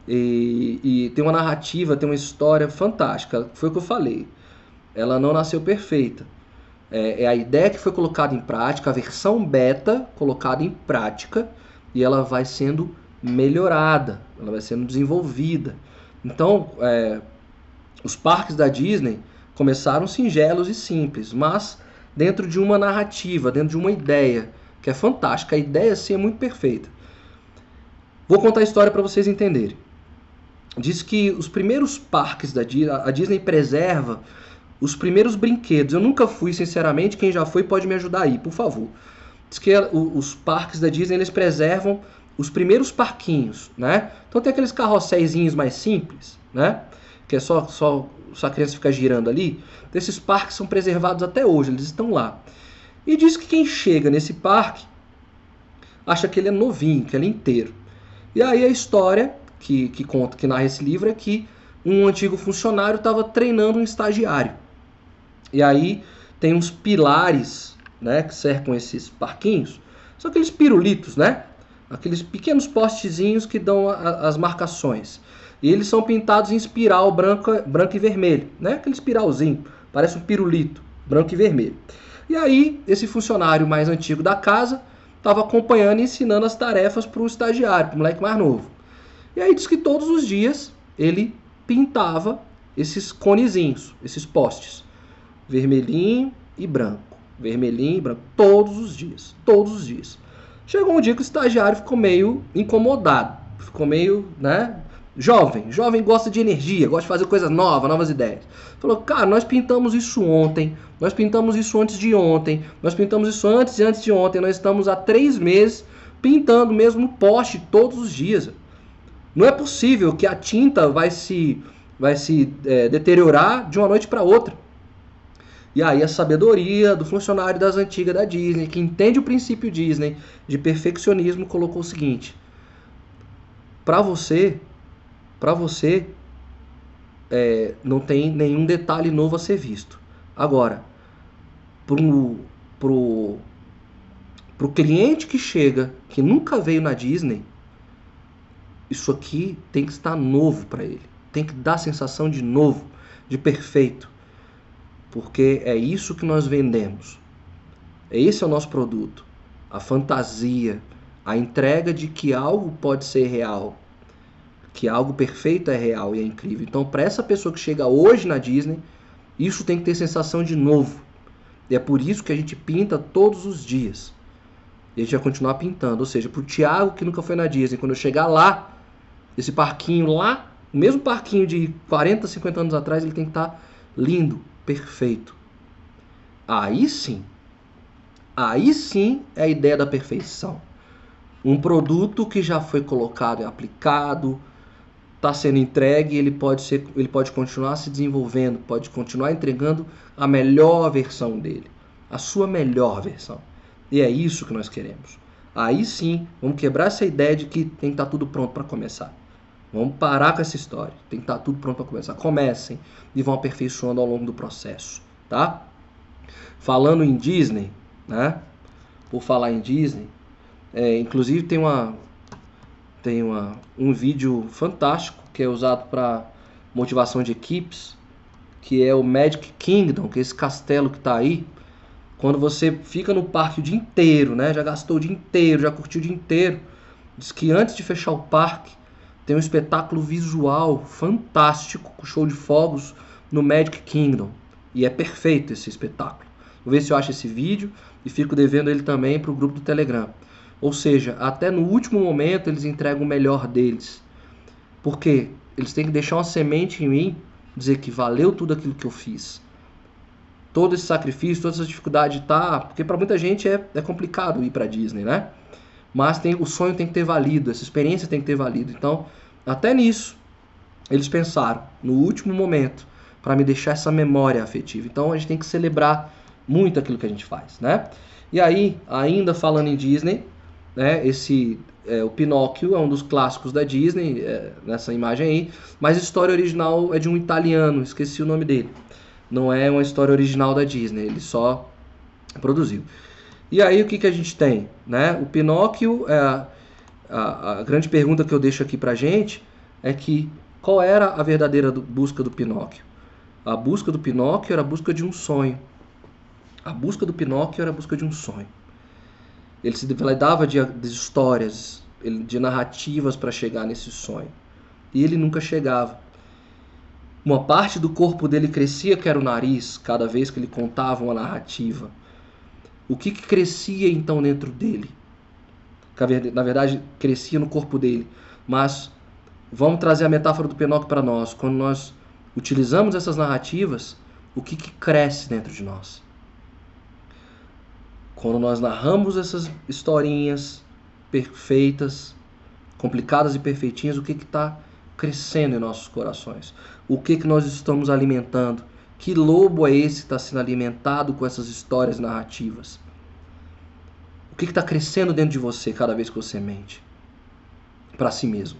E, e, tem uma narrativa, tem uma história fantástica. Foi o que eu falei. Ela não nasceu perfeita. É, é, a ideia que foi colocada em prática, a versão beta colocada em prática, e ela vai sendo melhorada, ela vai sendo desenvolvida. Então, é, os parques da Disney começaram singelos e simples, mas dentro de uma narrativa, dentro de uma ideia que é fantástica. A ideia sim é muito perfeita. Vou contar a história para vocês entenderem. diz que os primeiros parques da Disney, a Disney preserva os primeiros brinquedos. Eu nunca fui, sinceramente, quem já foi pode me ajudar aí, por favor. Diz que os parques da Disney eles preservam os primeiros parquinhos, né? Então tem aqueles carrosséisinhos mais simples, né? Que é só, só, só a criança ficar girando ali. Esses parques são preservados até hoje, eles estão lá. E diz que quem chega nesse parque acha que ele é novinho, que ele é inteiro. E aí a história que, que conta, que narra esse livro é que um antigo funcionário estava treinando um estagiário. E aí tem uns pilares, né, que cercam esses parquinhos. São aqueles pirulitos, né? Aqueles pequenos postezinhos que dão a, as marcações. E eles são pintados em espiral branco, branco e vermelho, né? Aquele espiralzinho, parece um pirulito, branco e vermelho. E aí, esse funcionário mais antigo da casa estava acompanhando e ensinando as tarefas para o estagiário, para o moleque mais novo. E aí diz que todos os dias ele pintava esses conezinhos, esses postes vermelhinho e branco. Vermelhinho e branco. Todos os dias. Todos os dias. Chegou um dia que o estagiário ficou meio incomodado. Ficou meio, né? Jovem. Jovem gosta de energia, gosta de fazer coisas novas, novas ideias. Falou, cara, nós pintamos isso ontem. Nós pintamos isso antes de ontem. Nós pintamos isso antes e antes de ontem. Nós estamos há três meses pintando mesmo poste todos os dias. Não é possível que a tinta vai se, vai se é, deteriorar de uma noite para outra. E aí a sabedoria do funcionário das antigas da Disney, que entende o princípio Disney de perfeccionismo, colocou o seguinte: para você, para você é, não tem nenhum detalhe novo a ser visto. Agora, pro pro pro cliente que chega, que nunca veio na Disney, isso aqui tem que estar novo para ele. Tem que dar a sensação de novo, de perfeito porque é isso que nós vendemos. Esse é o nosso produto. A fantasia, a entrega de que algo pode ser real, que algo perfeito é real e é incrível. Então, para essa pessoa que chega hoje na Disney, isso tem que ter sensação de novo. E é por isso que a gente pinta todos os dias. E a gente vai continuar pintando. Ou seja, para o Thiago que nunca foi na Disney, quando eu chegar lá, esse parquinho lá, o mesmo parquinho de 40, 50 anos atrás, ele tem que estar tá lindo, perfeito. Aí sim, aí sim é a ideia da perfeição. Um produto que já foi colocado e aplicado, está sendo entregue, ele pode ser, ele pode continuar se desenvolvendo, pode continuar entregando a melhor versão dele, a sua melhor versão. E é isso que nós queremos. Aí sim, vamos quebrar essa ideia de que tem que estar tá tudo pronto para começar. Vamos parar com essa história. Tem que estar tá tudo pronto para começar. Comecem e vão aperfeiçoando ao longo do processo, tá? Falando em Disney, né? Por falar em Disney, é, inclusive tem uma tem uma, um vídeo fantástico que é usado para motivação de equipes, que é o Magic Kingdom, que é esse castelo que está aí. Quando você fica no parque o dia inteiro, né? Já gastou o dia inteiro, já curtiu o dia inteiro. Diz que antes de fechar o parque, tem um espetáculo visual fantástico, com show de fogos no Magic Kingdom. E é perfeito esse espetáculo. Vou ver se eu acho esse vídeo e fico devendo ele também para o grupo do Telegram. Ou seja, até no último momento eles entregam o melhor deles. Porque eles têm que deixar uma semente em mim, dizer que valeu tudo aquilo que eu fiz. Todo esse sacrifício, toda essa dificuldade, tá? Porque para muita gente é, é complicado ir para Disney, né? Mas tem, o sonho tem que ter valido, essa experiência tem que ter valido. Então, até nisso, eles pensaram, no último momento, para me deixar essa memória afetiva. Então, a gente tem que celebrar muito aquilo que a gente faz, né? E aí, ainda falando em Disney, né, esse é, o Pinóquio é um dos clássicos da Disney, é, nessa imagem aí, mas a história original é de um italiano, esqueci o nome dele. Não é uma história original da Disney, ele só produziu. E aí o que, que a gente tem? Né? O Pinóquio, é a, a, a grande pergunta que eu deixo aqui pra gente é que qual era a verdadeira busca do Pinóquio? A busca do Pinóquio era a busca de um sonho. A busca do Pinóquio era a busca de um sonho. Ele se dava de, de histórias, de narrativas para chegar nesse sonho. E ele nunca chegava. Uma parte do corpo dele crescia, que era o nariz, cada vez que ele contava uma narrativa. O que, que crescia então dentro dele? Na verdade, crescia no corpo dele, mas vamos trazer a metáfora do Pinóquio para nós. Quando nós utilizamos essas narrativas, o que, que cresce dentro de nós? Quando nós narramos essas historinhas perfeitas, complicadas e perfeitinhas, o que está crescendo em nossos corações? O que, que nós estamos alimentando? Que lobo é esse que está sendo alimentado com essas histórias narrativas? O que está crescendo dentro de você cada vez que você mente? Para si mesmo.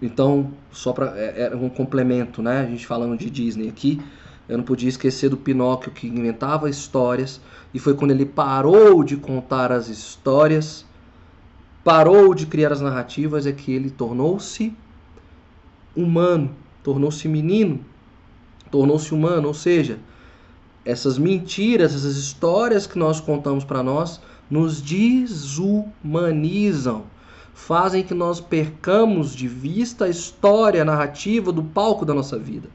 Então, só para é, é um complemento, né? A gente falando de Disney aqui, eu não podia esquecer do Pinóquio que inventava histórias e foi quando ele parou de contar as histórias, parou de criar as narrativas, é que ele tornou-se humano, tornou-se menino, tornou-se humano, ou seja, essas mentiras, essas histórias que nós contamos para nós nos desumanizam, fazem que nós percamos de vista a história, a narrativa do palco da nossa vida.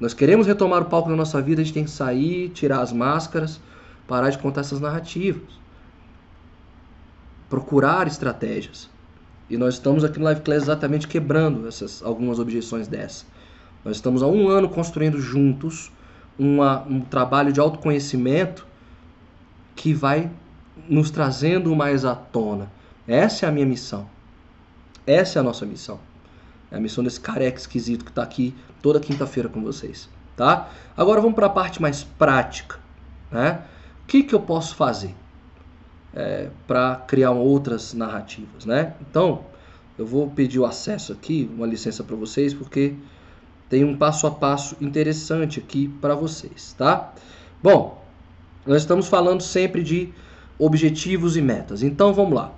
Nós queremos retomar o palco da nossa vida, a gente tem que sair, tirar as máscaras, parar de contar essas narrativas. Procurar estratégias. E nós estamos aqui no Live Class exatamente quebrando essas algumas objeções dessa. Nós estamos há um ano construindo juntos uma, um trabalho de autoconhecimento que vai nos trazendo mais à tona. Essa é a minha missão. Essa é a nossa missão. É a missão desse careca esquisito que está aqui toda quinta-feira com vocês, tá? Agora vamos para a parte mais prática, né? O que, que eu posso fazer é, para criar outras narrativas, né? Então, eu vou pedir o acesso aqui, uma licença para vocês, porque tem um passo a passo interessante aqui para vocês, tá? Bom, nós estamos falando sempre de objetivos e metas. Então, vamos lá.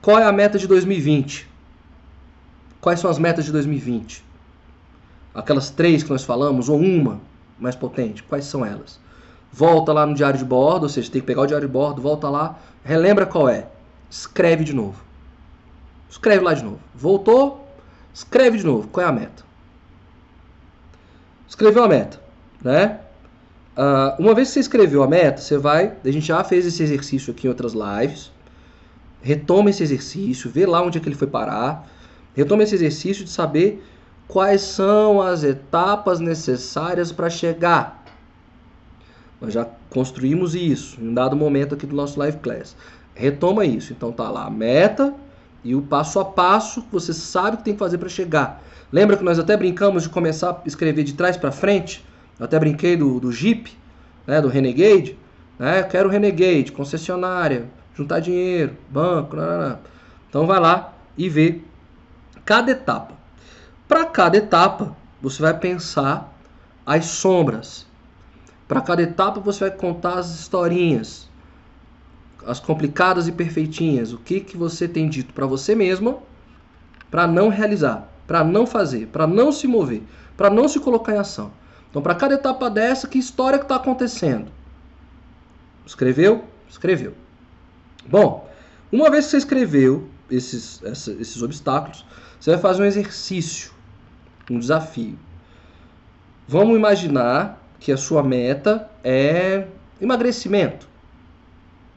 Qual é a meta de 2020? Quais são as metas de 2020? Aquelas três que nós falamos, ou uma mais potente, quais são elas? Volta lá no diário de bordo, ou seja, tem que pegar o diário de bordo, volta lá, relembra qual é. Escreve de novo. Escreve lá de novo. Voltou, escreve de novo. Qual é a meta? Escreveu a meta, né? Uh, uma vez que você escreveu a meta, você vai. A gente já fez esse exercício aqui em outras lives. Retoma esse exercício, vê lá onde é que ele foi parar. Retoma esse exercício de saber quais são as etapas necessárias para chegar. Nós já construímos isso em um dado momento aqui do nosso live class. Retoma isso. Então tá lá a meta e o passo a passo que você sabe que tem que fazer para chegar. Lembra que nós até brincamos de começar a escrever de trás para frente? Eu até brinquei do, do Jeep, né, do Renegade. Né? Eu quero Renegade, concessionária, juntar dinheiro, banco. Não, não, não. Então vai lá e vê cada etapa. Para cada etapa, você vai pensar as sombras. Para cada etapa, você vai contar as historinhas, as complicadas e perfeitinhas. O que, que você tem dito para você mesma para não realizar, para não fazer, para não se mover, para não se colocar em ação. Então, para cada etapa dessa, que história que está acontecendo? Escreveu? Escreveu. Bom, uma vez que você escreveu esses, esses obstáculos, você vai fazer um exercício, um desafio. Vamos imaginar que a sua meta é emagrecimento.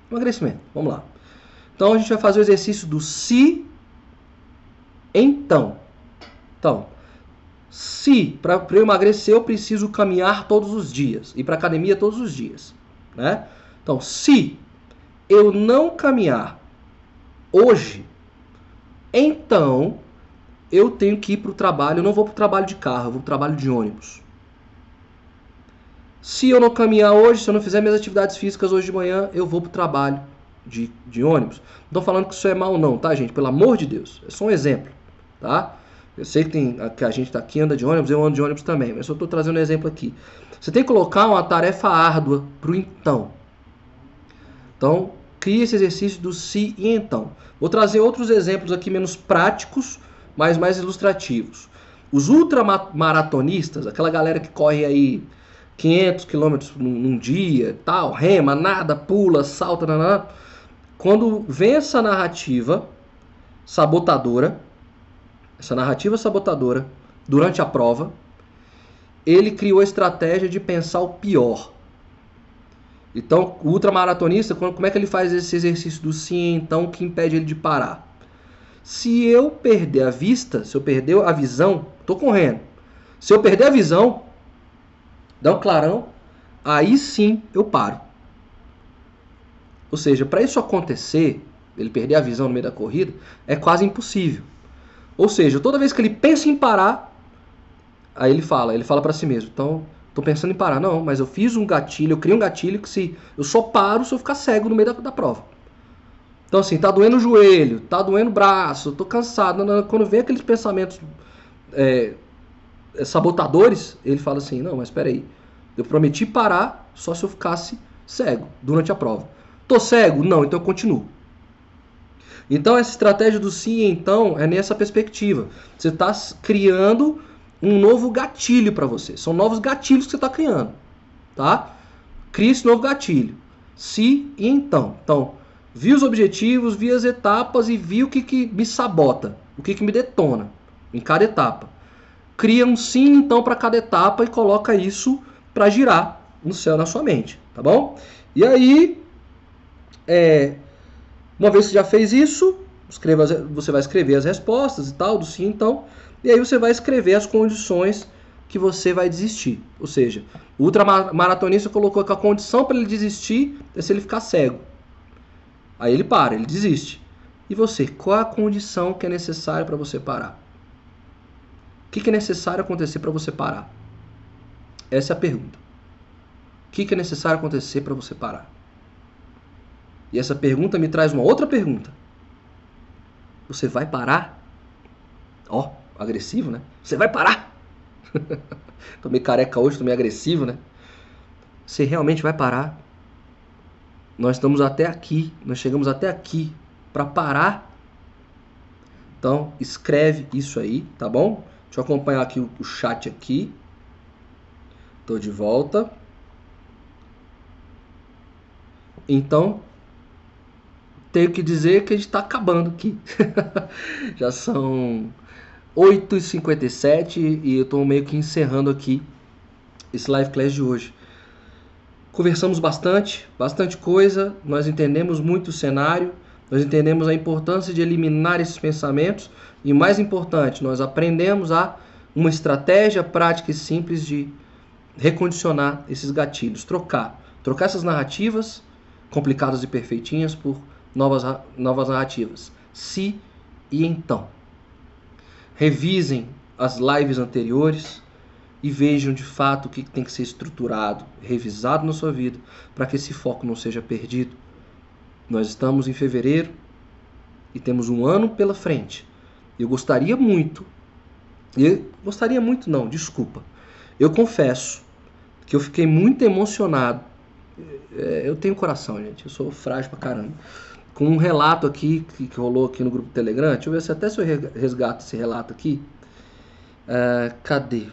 Emagrecimento, vamos lá. Então a gente vai fazer o exercício do se então. Então, se para eu emagrecer eu preciso caminhar todos os dias, ir para academia todos os dias, né? Então, se eu não caminhar hoje, então eu tenho que ir para o trabalho, eu não vou para o trabalho de carro, eu vou para o trabalho de ônibus. Se eu não caminhar hoje, se eu não fizer minhas atividades físicas hoje de manhã, eu vou para o trabalho de, de ônibus. Não estou falando que isso é mal não, tá, gente? Pelo amor de Deus. É só um exemplo, tá? Eu sei que, tem, que a gente está aqui anda de ônibus, eu ando de ônibus também, mas eu estou trazendo um exemplo aqui. Você tem que colocar uma tarefa árdua para o então. Então, crie esse exercício do se e então. Vou trazer outros exemplos aqui menos práticos, mas mais ilustrativos. Os ultramaratonistas, aquela galera que corre aí 500 quilômetros num dia, tal, rema, nada, pula, salta, quando vem essa narrativa sabotadora, essa narrativa sabotadora, durante a prova, ele criou a estratégia de pensar o pior. Então, o ultramaratonista, como é que ele faz esse exercício do sim então que impede ele de parar? Se eu perder a vista, se eu perder a visão, tô correndo. Se eu perder a visão, dá um clarão, aí sim eu paro. Ou seja, para isso acontecer, ele perder a visão no meio da corrida, é quase impossível. Ou seja, toda vez que ele pensa em parar, aí ele fala, ele fala para si mesmo. Então, tô pensando em parar, não, mas eu fiz um gatilho, eu criei um gatilho que se eu só paro se eu ficar cego no meio da, da prova. Então assim, tá doendo o joelho, tá doendo o braço, tô cansado. Quando vem aqueles pensamentos é, é, sabotadores, ele fala assim, não, mas espera aí, eu prometi parar só se eu ficasse cego durante a prova. Tô cego? Não, então eu continuo. Então essa estratégia do sim então é nessa perspectiva. Você está criando um novo gatilho para você. São novos gatilhos que você está criando, tá? Cria esse novo gatilho. Se e então. Então, vi os objetivos, vi as etapas e vi o que, que me sabota, o que, que me detona em cada etapa. Cria um sim então para cada etapa e coloca isso para girar no céu na sua mente, tá bom? E aí, é, uma vez que já fez isso, escreva, você vai escrever as respostas e tal, do sim, então, e aí você vai escrever as condições que você vai desistir. Ou seja, o ultramaratonista colocou que a condição para ele desistir é se ele ficar cego. Aí ele para, ele desiste. E você, qual a condição que é necessária para você parar? O que, que é necessário acontecer para você parar? Essa é a pergunta. O que, que é necessário acontecer para você parar? E essa pergunta me traz uma outra pergunta. Você vai parar? Ó, oh, agressivo, né? Você vai parar? <laughs> tô meio careca hoje, tô meio agressivo, né? Você realmente vai parar? Nós estamos até aqui, nós chegamos até aqui para parar. Então, escreve isso aí, tá bom? Deixa eu acompanhar aqui o, chat aqui. Tô de volta. Então, tenho que dizer que a gente está acabando aqui. <laughs> Já são 8h57 e eu estou meio que encerrando aqui esse live class de hoje. Conversamos bastante, bastante coisa, nós entendemos muito o cenário, nós entendemos a importância de eliminar esses pensamentos e, mais importante, nós aprendemos a uma estratégia prática e simples de recondicionar esses gatilhos, trocar, trocar essas narrativas complicadas e perfeitinhas por novas, novas narrativas. Se e então. Revisem as lives anteriores e vejam de fato o que tem que ser estruturado, revisado na sua vida, para que esse foco não seja perdido. Nós estamos em fevereiro e temos um ano pela frente. Eu gostaria muito, eu gostaria muito não, desculpa. Eu confesso que eu fiquei muito emocionado. É, eu tenho coração, gente, eu sou frágil pra caramba com um relato aqui que, rolou aqui no grupo Telegram. Deixa eu ver se até se eu resgato esse relato aqui. Uh, cadê?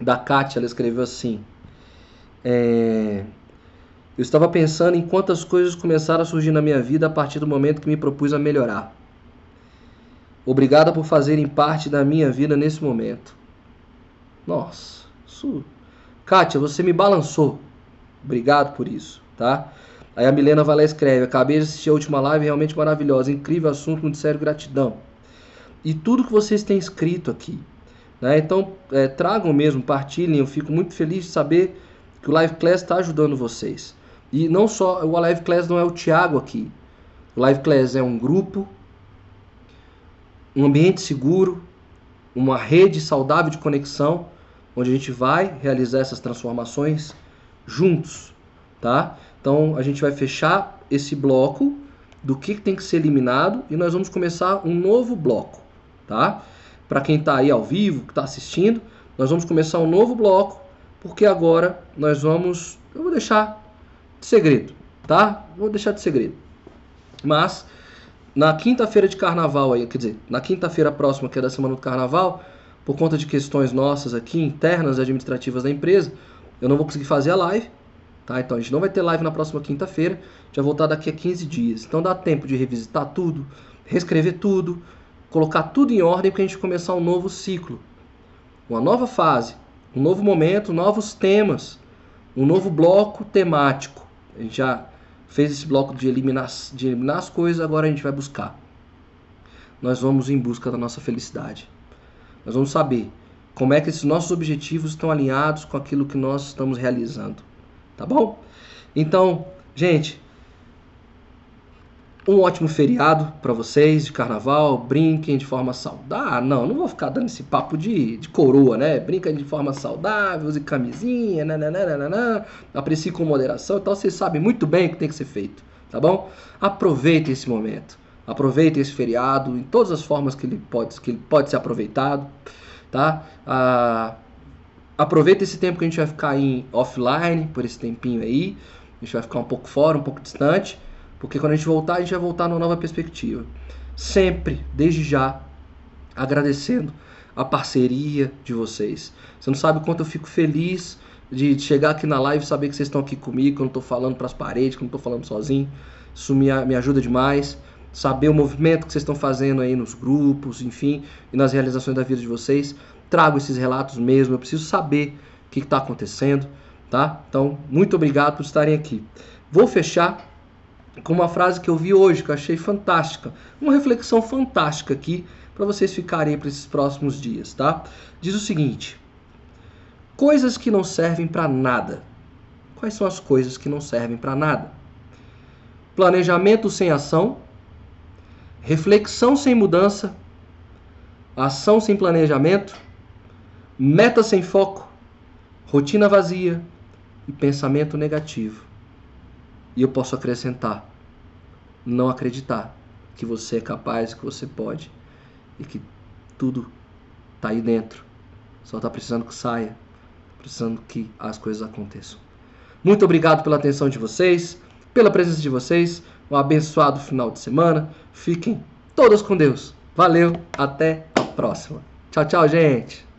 Da Kátia, ela escreveu assim. É, eu estava pensando em quantas coisas começaram a surgir na minha vida a partir do momento que me propus a melhorar. Obrigada por fazerem parte da minha vida nesse momento. Nossa, isso... Kátia, você me balançou. Obrigado por isso, tá? Aí a Milena vai lá e escreve: Acabei de assistir a última live, realmente maravilhosa. Incrível assunto, muito sério, gratidão. E tudo que vocês têm escrito aqui. Né? Então, é, tragam mesmo, partilhem. Eu fico muito feliz de saber que o Live Class está ajudando vocês. E não só, o Live Class não é o Thiago aqui. O Live Class é um grupo, um ambiente seguro, uma rede saudável de conexão, onde a gente vai realizar essas transformações juntos, tá? Então a gente vai fechar esse bloco do que tem que ser eliminado e nós vamos começar um novo bloco, tá? Para quem está aí ao vivo, que está assistindo, nós vamos começar um novo bloco, porque agora nós vamos, eu vou deixar de segredo, tá? Vou deixar de segredo. Mas na quinta-feira de carnaval aí, quer dizer, na quinta-feira próxima, que é da semana do carnaval, por conta de questões nossas aqui internas administrativas da empresa, eu não vou conseguir fazer a live, Tá? Então a gente não vai ter live na próxima quinta-feira, já voltar daqui a 15 dias. Então dá tempo de revisitar tudo, reescrever tudo, colocar tudo em ordem para a gente começar um novo ciclo, uma nova fase, um novo momento, novos temas, um novo bloco temático. A gente já fez esse bloco de eliminar, de eliminar as coisas, agora a gente vai buscar. Nós vamos em busca da nossa felicidade. Nós vamos saber como é que esses nossos objetivos estão alinhados com aquilo que nós estamos realizando. Tá bom? Então, gente, um ótimo feriado para vocês de carnaval. Brinquem de forma saudável. Ah, não, não vou ficar dando esse papo de, de coroa, né? Brinquem de forma saudável, use camisinha, nananana, aprecie com moderação e tal. Vocês sabem muito bem o que tem que ser feito, tá bom? Aproveitem esse momento. Aproveitem esse feriado em todas as formas que ele pode, que ele pode ser aproveitado, tá? Ah, aproveita esse tempo que a gente vai ficar em offline, por esse tempinho aí. A gente vai ficar um pouco fora, um pouco distante porque quando a gente voltar, a gente vai voltar numa nova perspectiva. Sempre, desde já, agradecendo a parceria de vocês. Você não sabe o quanto eu fico feliz de chegar aqui na live e saber que vocês estão aqui comigo, que eu não estou falando para as paredes, que eu não estou falando sozinho. Isso me, me ajuda demais. Saber o movimento que vocês estão fazendo aí nos grupos, enfim, e nas realizações da vida de vocês. Trago esses relatos mesmo, eu preciso saber o que está acontecendo, tá? Então, muito obrigado por estarem aqui. Vou fechar com uma frase que eu vi hoje, que eu achei fantástica. Uma reflexão fantástica aqui para vocês ficarem para esses próximos dias, tá? Diz o seguinte: Coisas que não servem para nada. Quais são as coisas que não servem para nada? Planejamento sem ação, reflexão sem mudança, ação sem planejamento, meta sem foco, rotina vazia e pensamento negativo. E eu posso acrescentar: não acreditar que você é capaz, que você pode e que tudo está aí dentro. Só está precisando que saia, precisando que as coisas aconteçam. Muito obrigado pela atenção de vocês, pela presença de vocês. Um abençoado final de semana. Fiquem todos com Deus. Valeu, até a próxima. Tchau, tchau, gente.